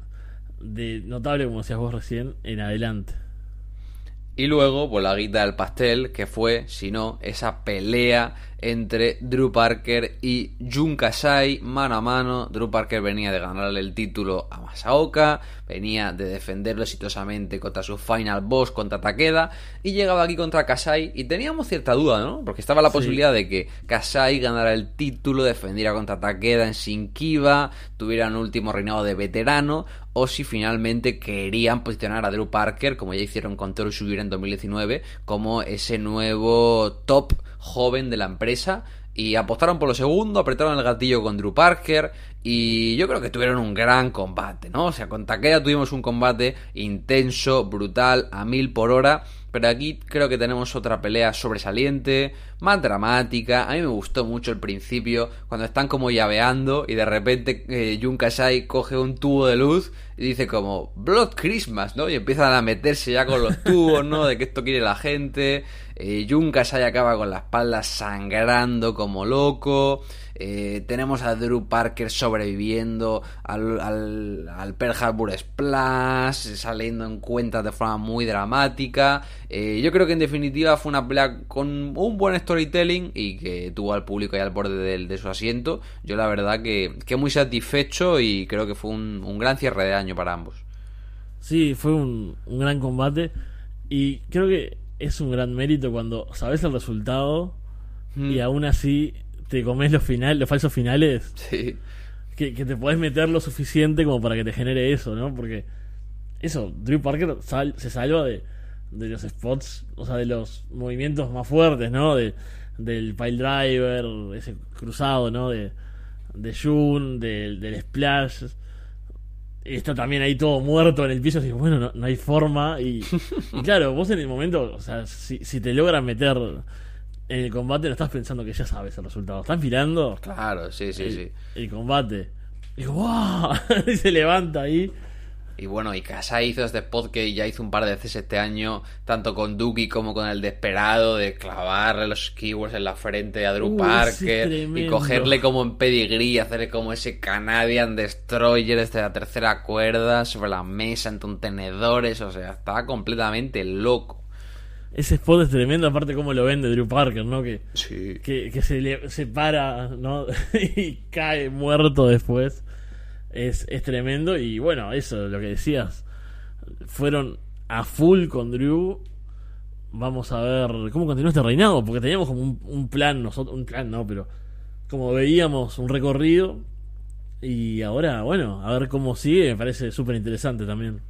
de notable, como decías vos recién, en adelante. Y luego, pues la guita del pastel, que fue, si no, esa pelea entre Drew Parker y Jun Kasai mano a mano. Drew Parker venía de ganarle el título a Masaoka, venía de defenderlo exitosamente contra su final boss contra Takeda y llegaba aquí contra Kasai y teníamos cierta duda, ¿no? Porque estaba la Sí. posibilidad de que Kasai ganara el título, defendiera contra Takeda en Shinkiba, tuviera un último reinado de veterano o si finalmente querían posicionar a Drew Parker, como ya hicieron con Toru Sugiura en 2019, como ese nuevo top joven de la empresa. Y apostaron por lo segundo, apretaron el gatillo con Drew Parker y yo creo que tuvieron un gran combate, ¿no? O sea, con Takeda tuvimos un combate intenso, brutal, a mil por hora, pero aquí creo que tenemos otra pelea sobresaliente, más dramática. A mí me gustó mucho el principio, cuando están como llaveando y de repente eh, Jun Kasai coge un tubo de luz y dice como Blood Christmas, ¿no? Y empiezan a meterse ya con los tubos, ¿no? De que esto quiere la gente. Eh, Jun Kasai acaba con la espalda sangrando como loco. Eh, tenemos a Drew Parker sobreviviendo al, al, al Pearl Harbor Splash, saliendo en cuentas de forma muy dramática. Eh, yo creo que en definitiva fue una pelea con un buen storytelling y que tuvo al público ahí al borde del- de, su asiento. Yo la verdad que, que muy satisfecho y creo que fue un, un gran cierre de año para ambos. Sí, fue un, un gran combate y creo que es un gran mérito cuando sabes el resultado y aún así te comes los finales, los falsos finales, Sí. que, que te podés meter lo suficiente como para que te genere eso, ¿no? Porque eso, Drew Parker sal- se salva de, de los spots, o sea, de los movimientos más fuertes, ¿no? De, del pile driver, ese cruzado, ¿no? De, de Jun, del, del splash. Está también ahí todo muerto en el piso, así bueno, no, no hay forma. Y, y claro, vos en el momento, o sea, si, si te logran meter en el combate, no estás pensando que ya sabes el resultado. Estás mirando Claro, sí, sí, el, sí. el combate. Y digo, ¡wow! y se levanta ahí. Y bueno, y Kasai hizo este spot que ya hizo un par de veces este año, tanto con Duki como con el Desperado, de clavarle los keywords en la frente a Drew Uh, Parker y cogerle como en pedigree, hacerle como ese Canadian Destroyer desde la tercera cuerda sobre la mesa en contenedores, o sea, estaba completamente loco. Ese spot es tremendo, aparte cómo lo vende Drew Parker, ¿no? Que, Sí. que, que se, le, se para, ¿no? y cae muerto después. Es, es tremendo. Y bueno, eso, lo que decías. Fueron a full con Drew. Vamos a ver cómo continúa este reinado. Porque teníamos como un, un plan, nosotros, un plan no, pero como veíamos un recorrido. Y ahora, bueno, a ver cómo sigue. Me parece súper interesante también.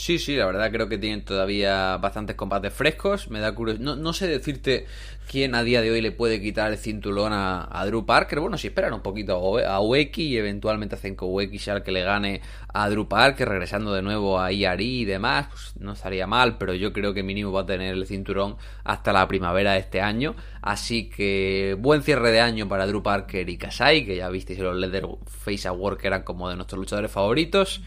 Sí, sí, la verdad creo que tienen todavía bastantes combates frescos. Me da curiosidad. No, no sé decirte quién a día de hoy le puede quitar el cinturón a, Drew Parker. Bueno, si esperan un poquito a, a Ueki y eventualmente hacen que Ueki sea el que le gane a Drew Parker, regresando de nuevo a IRI y demás, pues no estaría mal, pero yo creo que mínimo va a tener el cinturón hasta la primavera de este año. Así que buen cierre de año para Drew Parker y Kasai, que ya visteis los Leatherface Award que eran como de nuestros luchadores favoritos.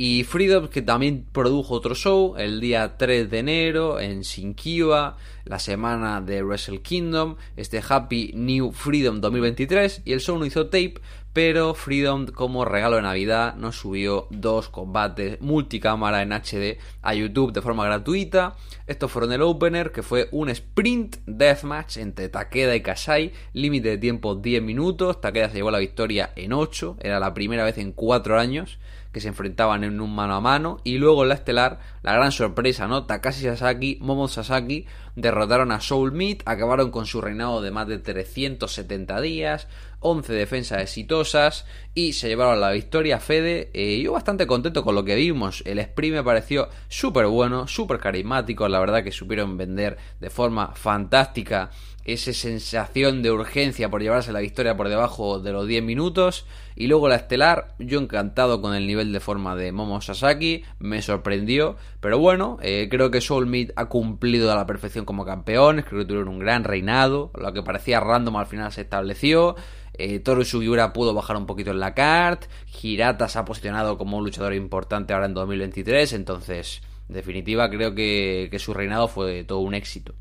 Y Freedom, que también produjo otro show el día 3 de enero en Shinkiba, la semana de Wrestle Kingdom, este Happy New Freedom 2023. Y el show no hizo tape, pero Freedom, como regalo de Navidad, nos subió dos combates multicámara en HD a YouTube de forma gratuita. Estos fueron el opener, que fue un sprint deathmatch entre Takeda y Kasai, límite de tiempo 10 minutos. Takeda se llevó la victoria en 8, era la primera vez en 4 años que se enfrentaban en un mano a mano. Y luego en la estelar, la gran sorpresa, ¿no? Takashi Sasaki, Momo Sasaki derrotaron a Soul Meat, acabaron con su reinado de más de 370 días, 11 defensas exitosas y se llevaron la victoria Fede. Eh, yo bastante contento con lo que vimos. El sprint me pareció súper bueno, súper carismático. La verdad que supieron vender de forma fantástica esa sensación de urgencia por llevarse la victoria por debajo de los 10 minutos. Y luego la estelar, yo encantado con el nivel de forma de Momo Sasaki, me sorprendió. Pero bueno, eh, creo que Soulmeat ha cumplido a la perfección como campeones, creo que tuvieron un gran reinado. Lo que parecía random al final se estableció. Eh, Toru Sugiura pudo bajar un poquito en la cart. Hirata se ha posicionado como un luchador importante ahora en 2023. Entonces, en definitiva, creo que su reinado fue todo un éxito.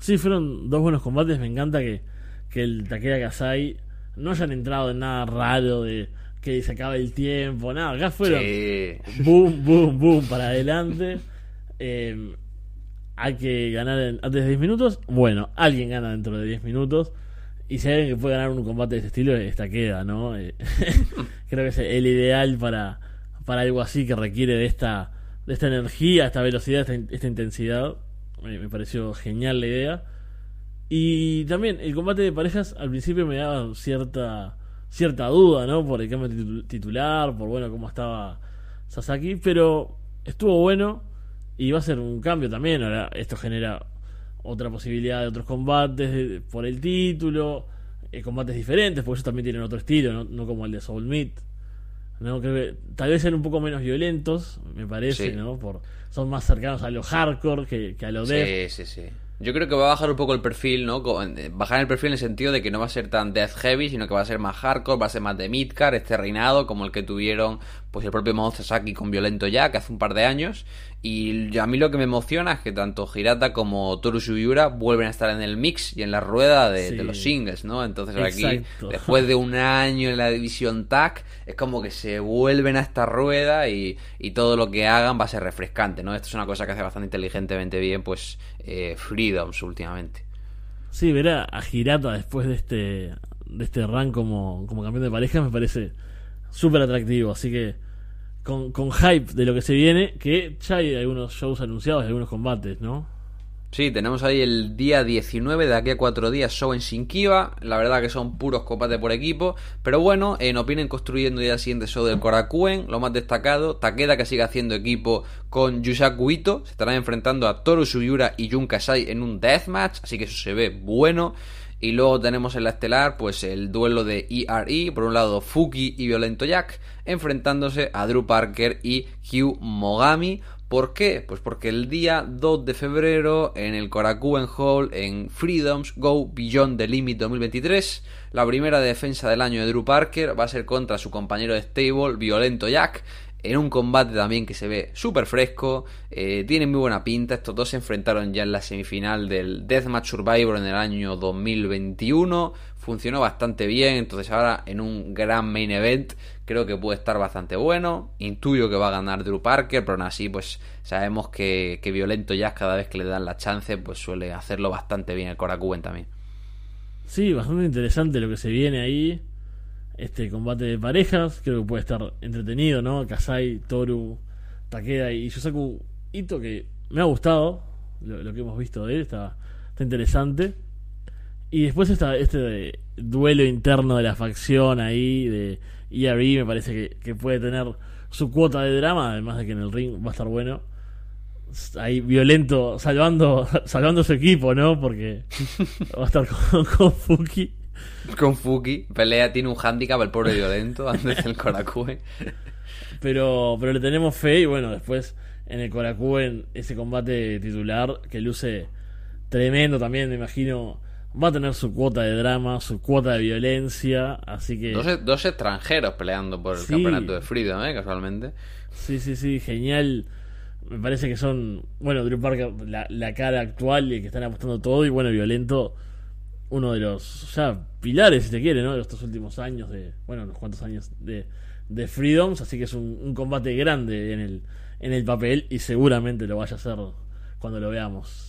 Sí, fueron dos buenos combates. Me encanta que, que el Takeda Kasai no hayan entrado en nada raro de que se acabe el tiempo, nada. Acá fueron Sí. boom, boom, boom para adelante. Eh, hay que ganar en- antes de 10 minutos. Bueno, alguien gana dentro de 10 minutos. Y si hay alguien que puede ganar un combate de este estilo, es Takeda, ¿no? Eh, creo que es el ideal para, para algo así que requiere de esta, de esta energía, esta velocidad, esta, esta intensidad. Me, pareció genial la idea. Y también el combate de parejas al principio me daba cierta cierta duda, ¿no? Por el cambio titu- titular, por bueno cómo estaba Sasaki, pero estuvo bueno y va a ser un cambio también. Ahora esto genera otra posibilidad de otros combates de- por el título, combates diferentes, porque ellos también tienen otro estilo, no, no como el de Soul Meat. ¿No? Creo que tal vez sean un poco menos violentos, me parece, Sí. ¿no? Por, son más cercanos a lo hardcore que, que a lo death. Sí, sí, sí. Yo creo que va a bajar un poco el perfil, ¿no? Eh, Bajar el perfil en el sentido de que no va a ser tan death heavy, sino que va a ser más hardcore, va a ser más de midcard, este reinado, como el que tuvieron pues el propio Momo Sasaki con Violento ya, que hace un par de años. Y a mí lo que me emociona es que tanto Hirata como Toru Sugiura vuelven a estar en el mix y en la rueda de, Sí. de los singles, ¿no? Entonces aquí, después de un año en la división TAC, es como que se vuelven a esta rueda y, y todo lo que hagan va a ser refrescante, ¿no? Esto es una cosa que hace bastante inteligentemente bien, pues, eh, Freedoms últimamente. Sí, ver a, Hirata después de este de este run como, como campeón de parejas me parece súper atractivo. Así que con, con hype de lo que se viene, que ya hay algunos shows anunciados algunos combates, ¿no? Sí, tenemos ahí el día 19, de aquí a cuatro días, show en Shinkiba. La verdad que son puros combates por equipo. Pero bueno, en Opinen construyendo ya el siguiente show del Korakuen. Lo más destacado, Takeda que sigue haciendo equipo con Yusaku Ito. Se estarán enfrentando a Toru Sugiura y Jun Kasai en un deathmatch. Así que eso se ve bueno. Y luego tenemos en la estelar, pues el duelo de ERE. Por un lado, Fuki y Violento Jack. Enfrentándose a Drew Parker y Hugh Mogami. ¿Por qué? Pues porque el día 2 de febrero en el Korakuen Hall en Freedoms Go Beyond the Limit 2023, la primera defensa del año de Drew Parker va a ser contra su compañero de stable, Violento Jack, en un combate también que se ve súper fresco, eh, tiene muy buena pinta, estos dos se enfrentaron ya en la semifinal del Deathmatch Survivor en el año 2021, funcionó bastante bien, entonces ahora en un gran main event creo que puede estar bastante bueno, intuyo que va a ganar Drew Parker, pero aún así pues sabemos que, que Violento Jack cada vez que le dan la chance pues suele hacerlo bastante bien el Korakuen también. Sí, bastante interesante lo que se viene ahí. Este combate de parejas, creo que puede estar entretenido, ¿no? Kasai, Toru, Takeda y Yusaku Ito, que me ha gustado lo, lo que hemos visto de él, está, está interesante. Y después está este de- duelo interno de la facción ahí, de ERE, me parece que, que puede tener su cuota de drama, además de que en el ring va a estar bueno. Ahí violento, salvando, salvando su equipo, ¿no? Porque va a estar con, con Fuki. Con Fuki, pelea, tiene un handicap el pobre Violento antes del Korakuen. Pero, pero le tenemos fe y bueno, después en el Korakuen ese combate titular que luce tremendo también, me imagino, va a tener su cuota de drama, su cuota de violencia, así que... Dos, dos extranjeros peleando por el Sí. campeonato de Freedom, ¿eh? casualmente. Sí, sí, sí, genial. Me parece que son, bueno, Drew Parker, la, la cara actual y que están apostando todo, y bueno, Violento, uno de los ya pilares, si te quiere, ¿no? De estos últimos años, de, bueno, unos cuantos años de, de Freedoms, así que es un, combate grande en el, en el papel y seguramente lo vaya a hacer cuando lo veamos.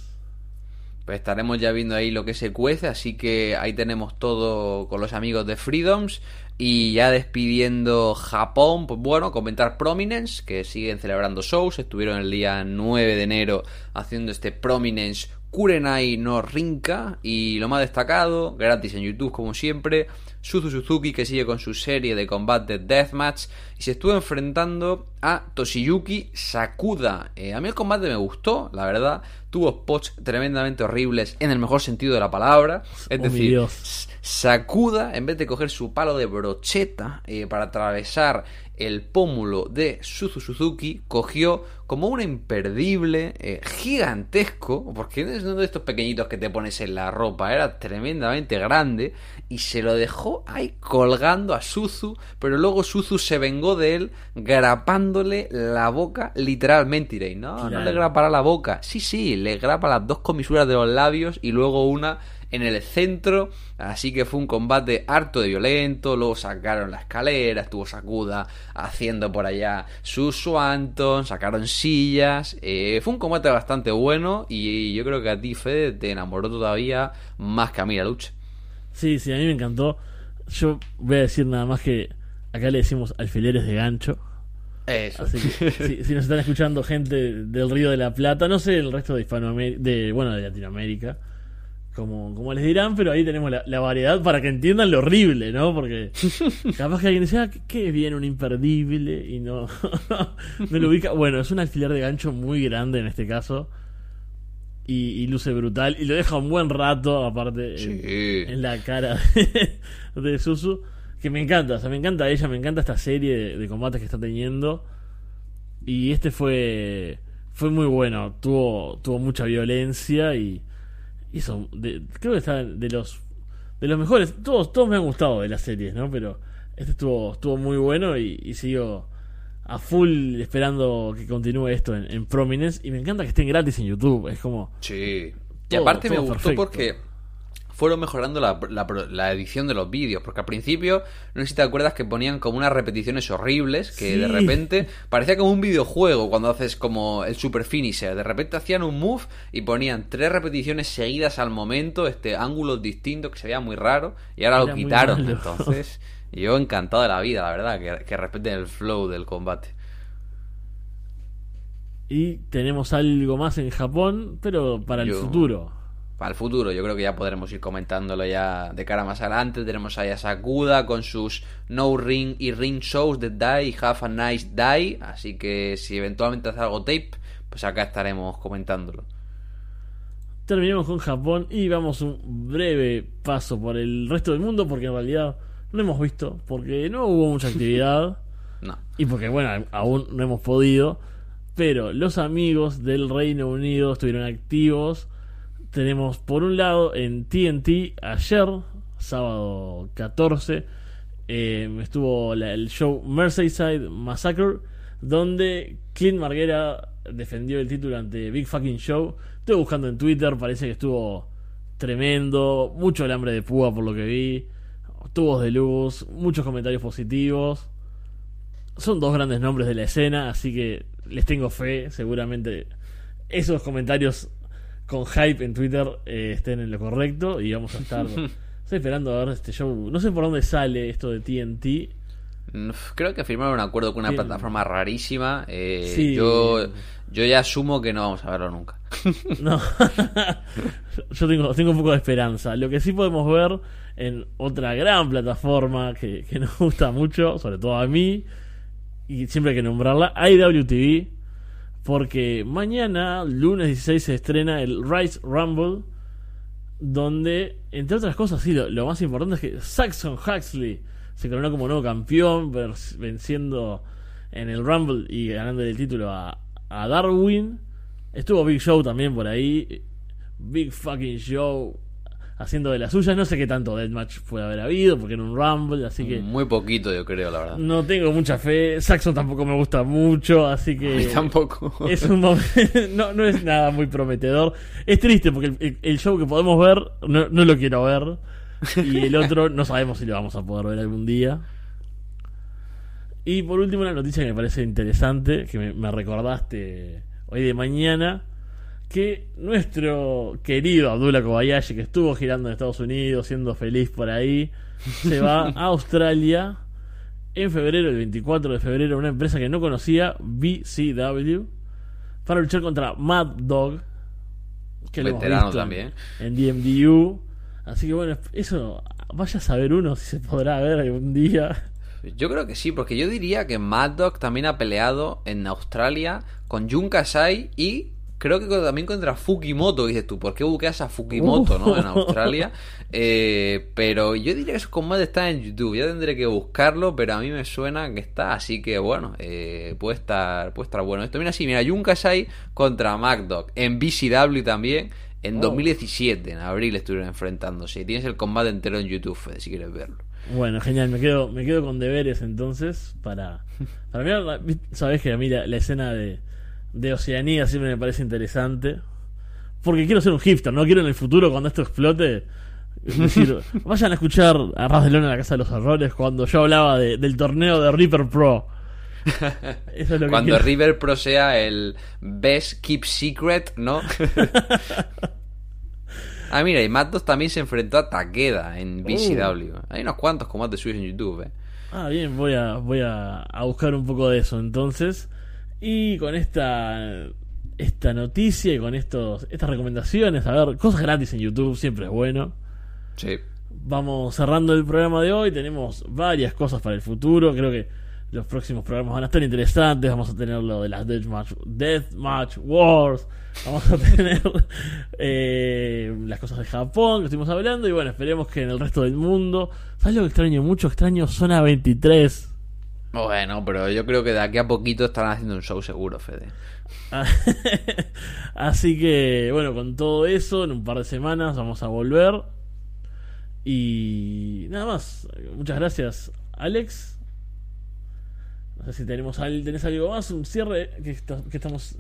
Pues estaremos ya viendo ahí lo que se cuece, así que ahí tenemos todo con los amigos de Freedoms. Y ya despidiendo Japón, pues bueno, comentar Prominence, que siguen celebrando shows. Estuvieron el día 9 de enero haciendo este Prominence Kurenai no Rinka. Y lo más destacado, gratis en YouTube como siempre, Suzu Suzuki que sigue con su serie de combate Deathmatch y se estuvo enfrentando a Toshiyuki Sakuda. Eh, a mí el combate me gustó, la verdad. Tuvo spots tremendamente horribles en el mejor sentido de la palabra. Es Oh, decir. Sakuda, en vez de coger su palo de brocheta eh, para atravesar el pómulo de Suzu Suzuki, cogió como un imperdible eh, gigantesco, porque no es uno de estos pequeñitos que te pones en la ropa, era tremendamente grande, y se lo dejó ahí colgando a Suzu, pero luego Suzu se vengó de él grapándole la boca literalmente. Diréis, no, no le grapará la boca. Sí, sí, le grapa las dos comisuras de los labios y luego una en el centro, así que fue un combate harto de violento, luego sacaron la escalera, estuvo Sakuda haciendo por allá su Swanton, sacaron sillas, eh, fue un combate bastante bueno y yo creo que a ti Fede te enamoró todavía más que a mí la lucha. Sí, sí, a mí me encantó. Yo voy a decir nada más que acá le decimos alfileres de gancho. Eso. Así que si, si nos están escuchando gente del Río de la Plata, no sé el resto de Hispanoamérica, de, bueno, de Latinoamérica, como, como les dirán, pero ahí tenemos la, la variedad para que entiendan lo horrible, ¿no? Porque capaz que alguien dice, ah, ¿qué- ¿qué es bien un imperdible? Y no, no lo ubica. Bueno, es un alfiler de gancho muy grande en este caso. Y, y luce brutal. Y lo deja un buen rato, aparte, en- Sí. en, la cara de, de Susu. Que me encanta, o sea, me encanta ella, me encanta esta serie de, de combates que está teniendo. Y este fue fue muy bueno, tuvo tuvo mucha violencia y hizo de- creo que está de los de los mejores, todos todos me han gustado de las series, ¿no? Pero este estuvo estuvo muy bueno y, y sigo a full esperando que continúe esto en, en Prominence y me encanta que estén gratis en YouTube, es como Sí. Y aparte me gustó perfecto. porque fueron mejorando la, la- la edición de los vídeos. Porque al principio, no sé si te acuerdas que ponían como unas repeticiones horribles. Que Sí. de repente parecía como un videojuego cuando haces como el super finisher. De repente hacían un move y ponían tres repeticiones seguidas al momento, este ángulos distintos que se veía muy raro. Y ahora Era lo quitaron. Entonces, yo encantado de la vida, la verdad, que, que respeten el flow del combate. y tenemos algo más en Japón, pero para el Yo- futuro. Para el futuro. Yo creo que ya podremos ir comentándolo ya de cara más adelante. Tenemos ahí a Sakuda con sus No Ring y Ring Shows de Die y Have a Nice Die. Así que si eventualmente hace algo tape, pues acá estaremos comentándolo. Terminemos con Japón y vamos un breve paso por el resto del mundo porque en realidad no hemos visto, porque no hubo mucha actividad No. y porque bueno, aún no hemos podido, pero los amigos del Reino Unido estuvieron activos. Tenemos por un lado en TNT ayer, sábado 14, eh, estuvo el show Merseyside Massacre, donde Clint Marguera defendió el título ante Big Fucking Show. Estuve buscando en Twitter, parece que estuvo tremendo, mucho alambre de púa por lo que vi, tubos de luz, muchos comentarios positivos. Son dos grandes nombres de la escena, así que les tengo fe, seguramente esos comentarios con hype en Twitter eh, estén en lo correcto y vamos a estar estoy esperando a ver este show. No sé por dónde sale esto de TNT. Creo que firmaron un acuerdo con una Sí. plataforma rarísima. Eh, Sí. yo, yo ya asumo que no vamos a verlo nunca. No. Yo tengo, tengo un poco de esperanza. Lo que sí podemos ver en otra gran plataforma que, que nos gusta mucho, sobre todo a mí, y siempre hay que nombrarla, IWTV, porque mañana, lunes 16, se estrena el Rise Rumble, donde, entre otras cosas, sí, lo, lo más importante es que Saxon Huxley se coronó como nuevo campeón, venciendo en el Rumble y ganando el título a, a Darwin. Estuvo Big Show también por ahí. Big fucking Show haciendo de las suyas. No sé qué tanto deathmatch puede haber habido porque era un Rumble, así que Muy poquito, yo creo, la verdad. no tengo mucha fe. Saxon tampoco me gusta mucho, así A mí que tampoco. es un no, no es nada muy prometedor. Es triste porque el, el- el show que podemos ver no, no lo quiero ver. Y el otro no sabemos si lo vamos a poder ver algún día. Y por último, una noticia que me parece interesante, que me, me recordaste hoy de mañana, que nuestro querido Abdullah Kobayashi, que estuvo girando en Estados Unidos, siendo feliz por ahí, se va a Australia en febrero, el 24 de febrero, una empresa que no conocía, BCW, para luchar contra Mad Dog, que lo hemos visto también. en DMDU. Así que bueno, eso vaya a saber uno si se podrá ver algún día. Yo creo que sí, porque yo diría que Mad Dog también ha peleado en Australia con Jun Kasai y creo que también contra Fukimoto, dices tú. ¿Por qué buqueas a Fukimoto, no? En Australia. Eh, pero yo diría que esos combates están en YouTube. Ya tendré que buscarlo, pero a mí me suena que está. Así que bueno, eh, puede estar puede estar bueno. Esto mira así, mira, Jun Kasai contra Mad Dog. En BCW también. En Oh. 2017, en abril estuvieron enfrentándose. Tienes el combate entero en YouTube, Fede, si quieres verlo. Bueno, genial, me quedo, me quedo con deberes entonces para, para la- Sabes que a mí la, la escena de, de Oceanía siempre me parece interesante. Porque quiero ser un hipster, no quiero en el futuro cuando esto explote. es decir, vayan a escuchar a Ras de Lona en la Casa de los Horrores cuando yo hablaba de- del torneo de Reaper Pro. Eso es lo que Cuando. River Pro sea el Best Keep Secret, ¿no? ah, mira, y Matos también se enfrentó a Takeda en BCW. Hay unos cuantos combates suyos en YouTube, ¿eh? Ah, bien, voy a, voy a, a buscar un poco de eso entonces. Y con esta esta noticia y con estos estas recomendaciones, a ver, cosas gratis en YouTube siempre es bueno. Sí. Vamos cerrando el programa de hoy, tenemos varias cosas para el futuro, creo que los próximos programas van a estar interesantes, vamos a tener lo de las Deathmatch, Deathmatch Wars, vamos a tener eh, las cosas de Japón que estuvimos hablando y bueno, esperemos que en el resto del mundo, ¿sabes lo que extraño mucho? Extraño Zona 23. Bueno, pero yo creo que de aquí a poquito estarán haciendo un show seguro, Fede. Así que, bueno, con todo eso, en un par de semanas vamos a volver. Y nada más. Muchas gracias, Alex. No sé si tenemos tenés algo más, un cierre que estamos.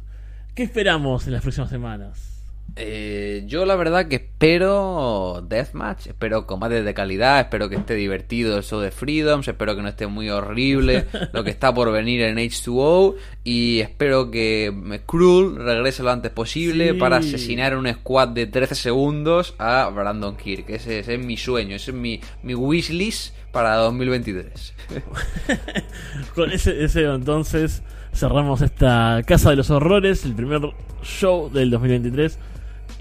¿Qué esperamos en las próximas semanas? Eh, yo la verdad que espero Deathmatch, espero combates de calidad, espero que esté divertido el show de Freedoms, espero que no esté muy horrible lo que está por venir en H2O y espero que Cruel regrese lo antes posible Sí. para asesinar un squad de 13 segundos a Brandon Kirk. Ese, ese es mi sueño, ese es mi, mi wishlist para 2023. Con ese deseo, entonces, cerramos esta Casa de los Horrores, el primer show del 2023.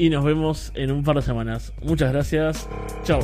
Y nos vemos en un par de semanas. Muchas gracias. Chao.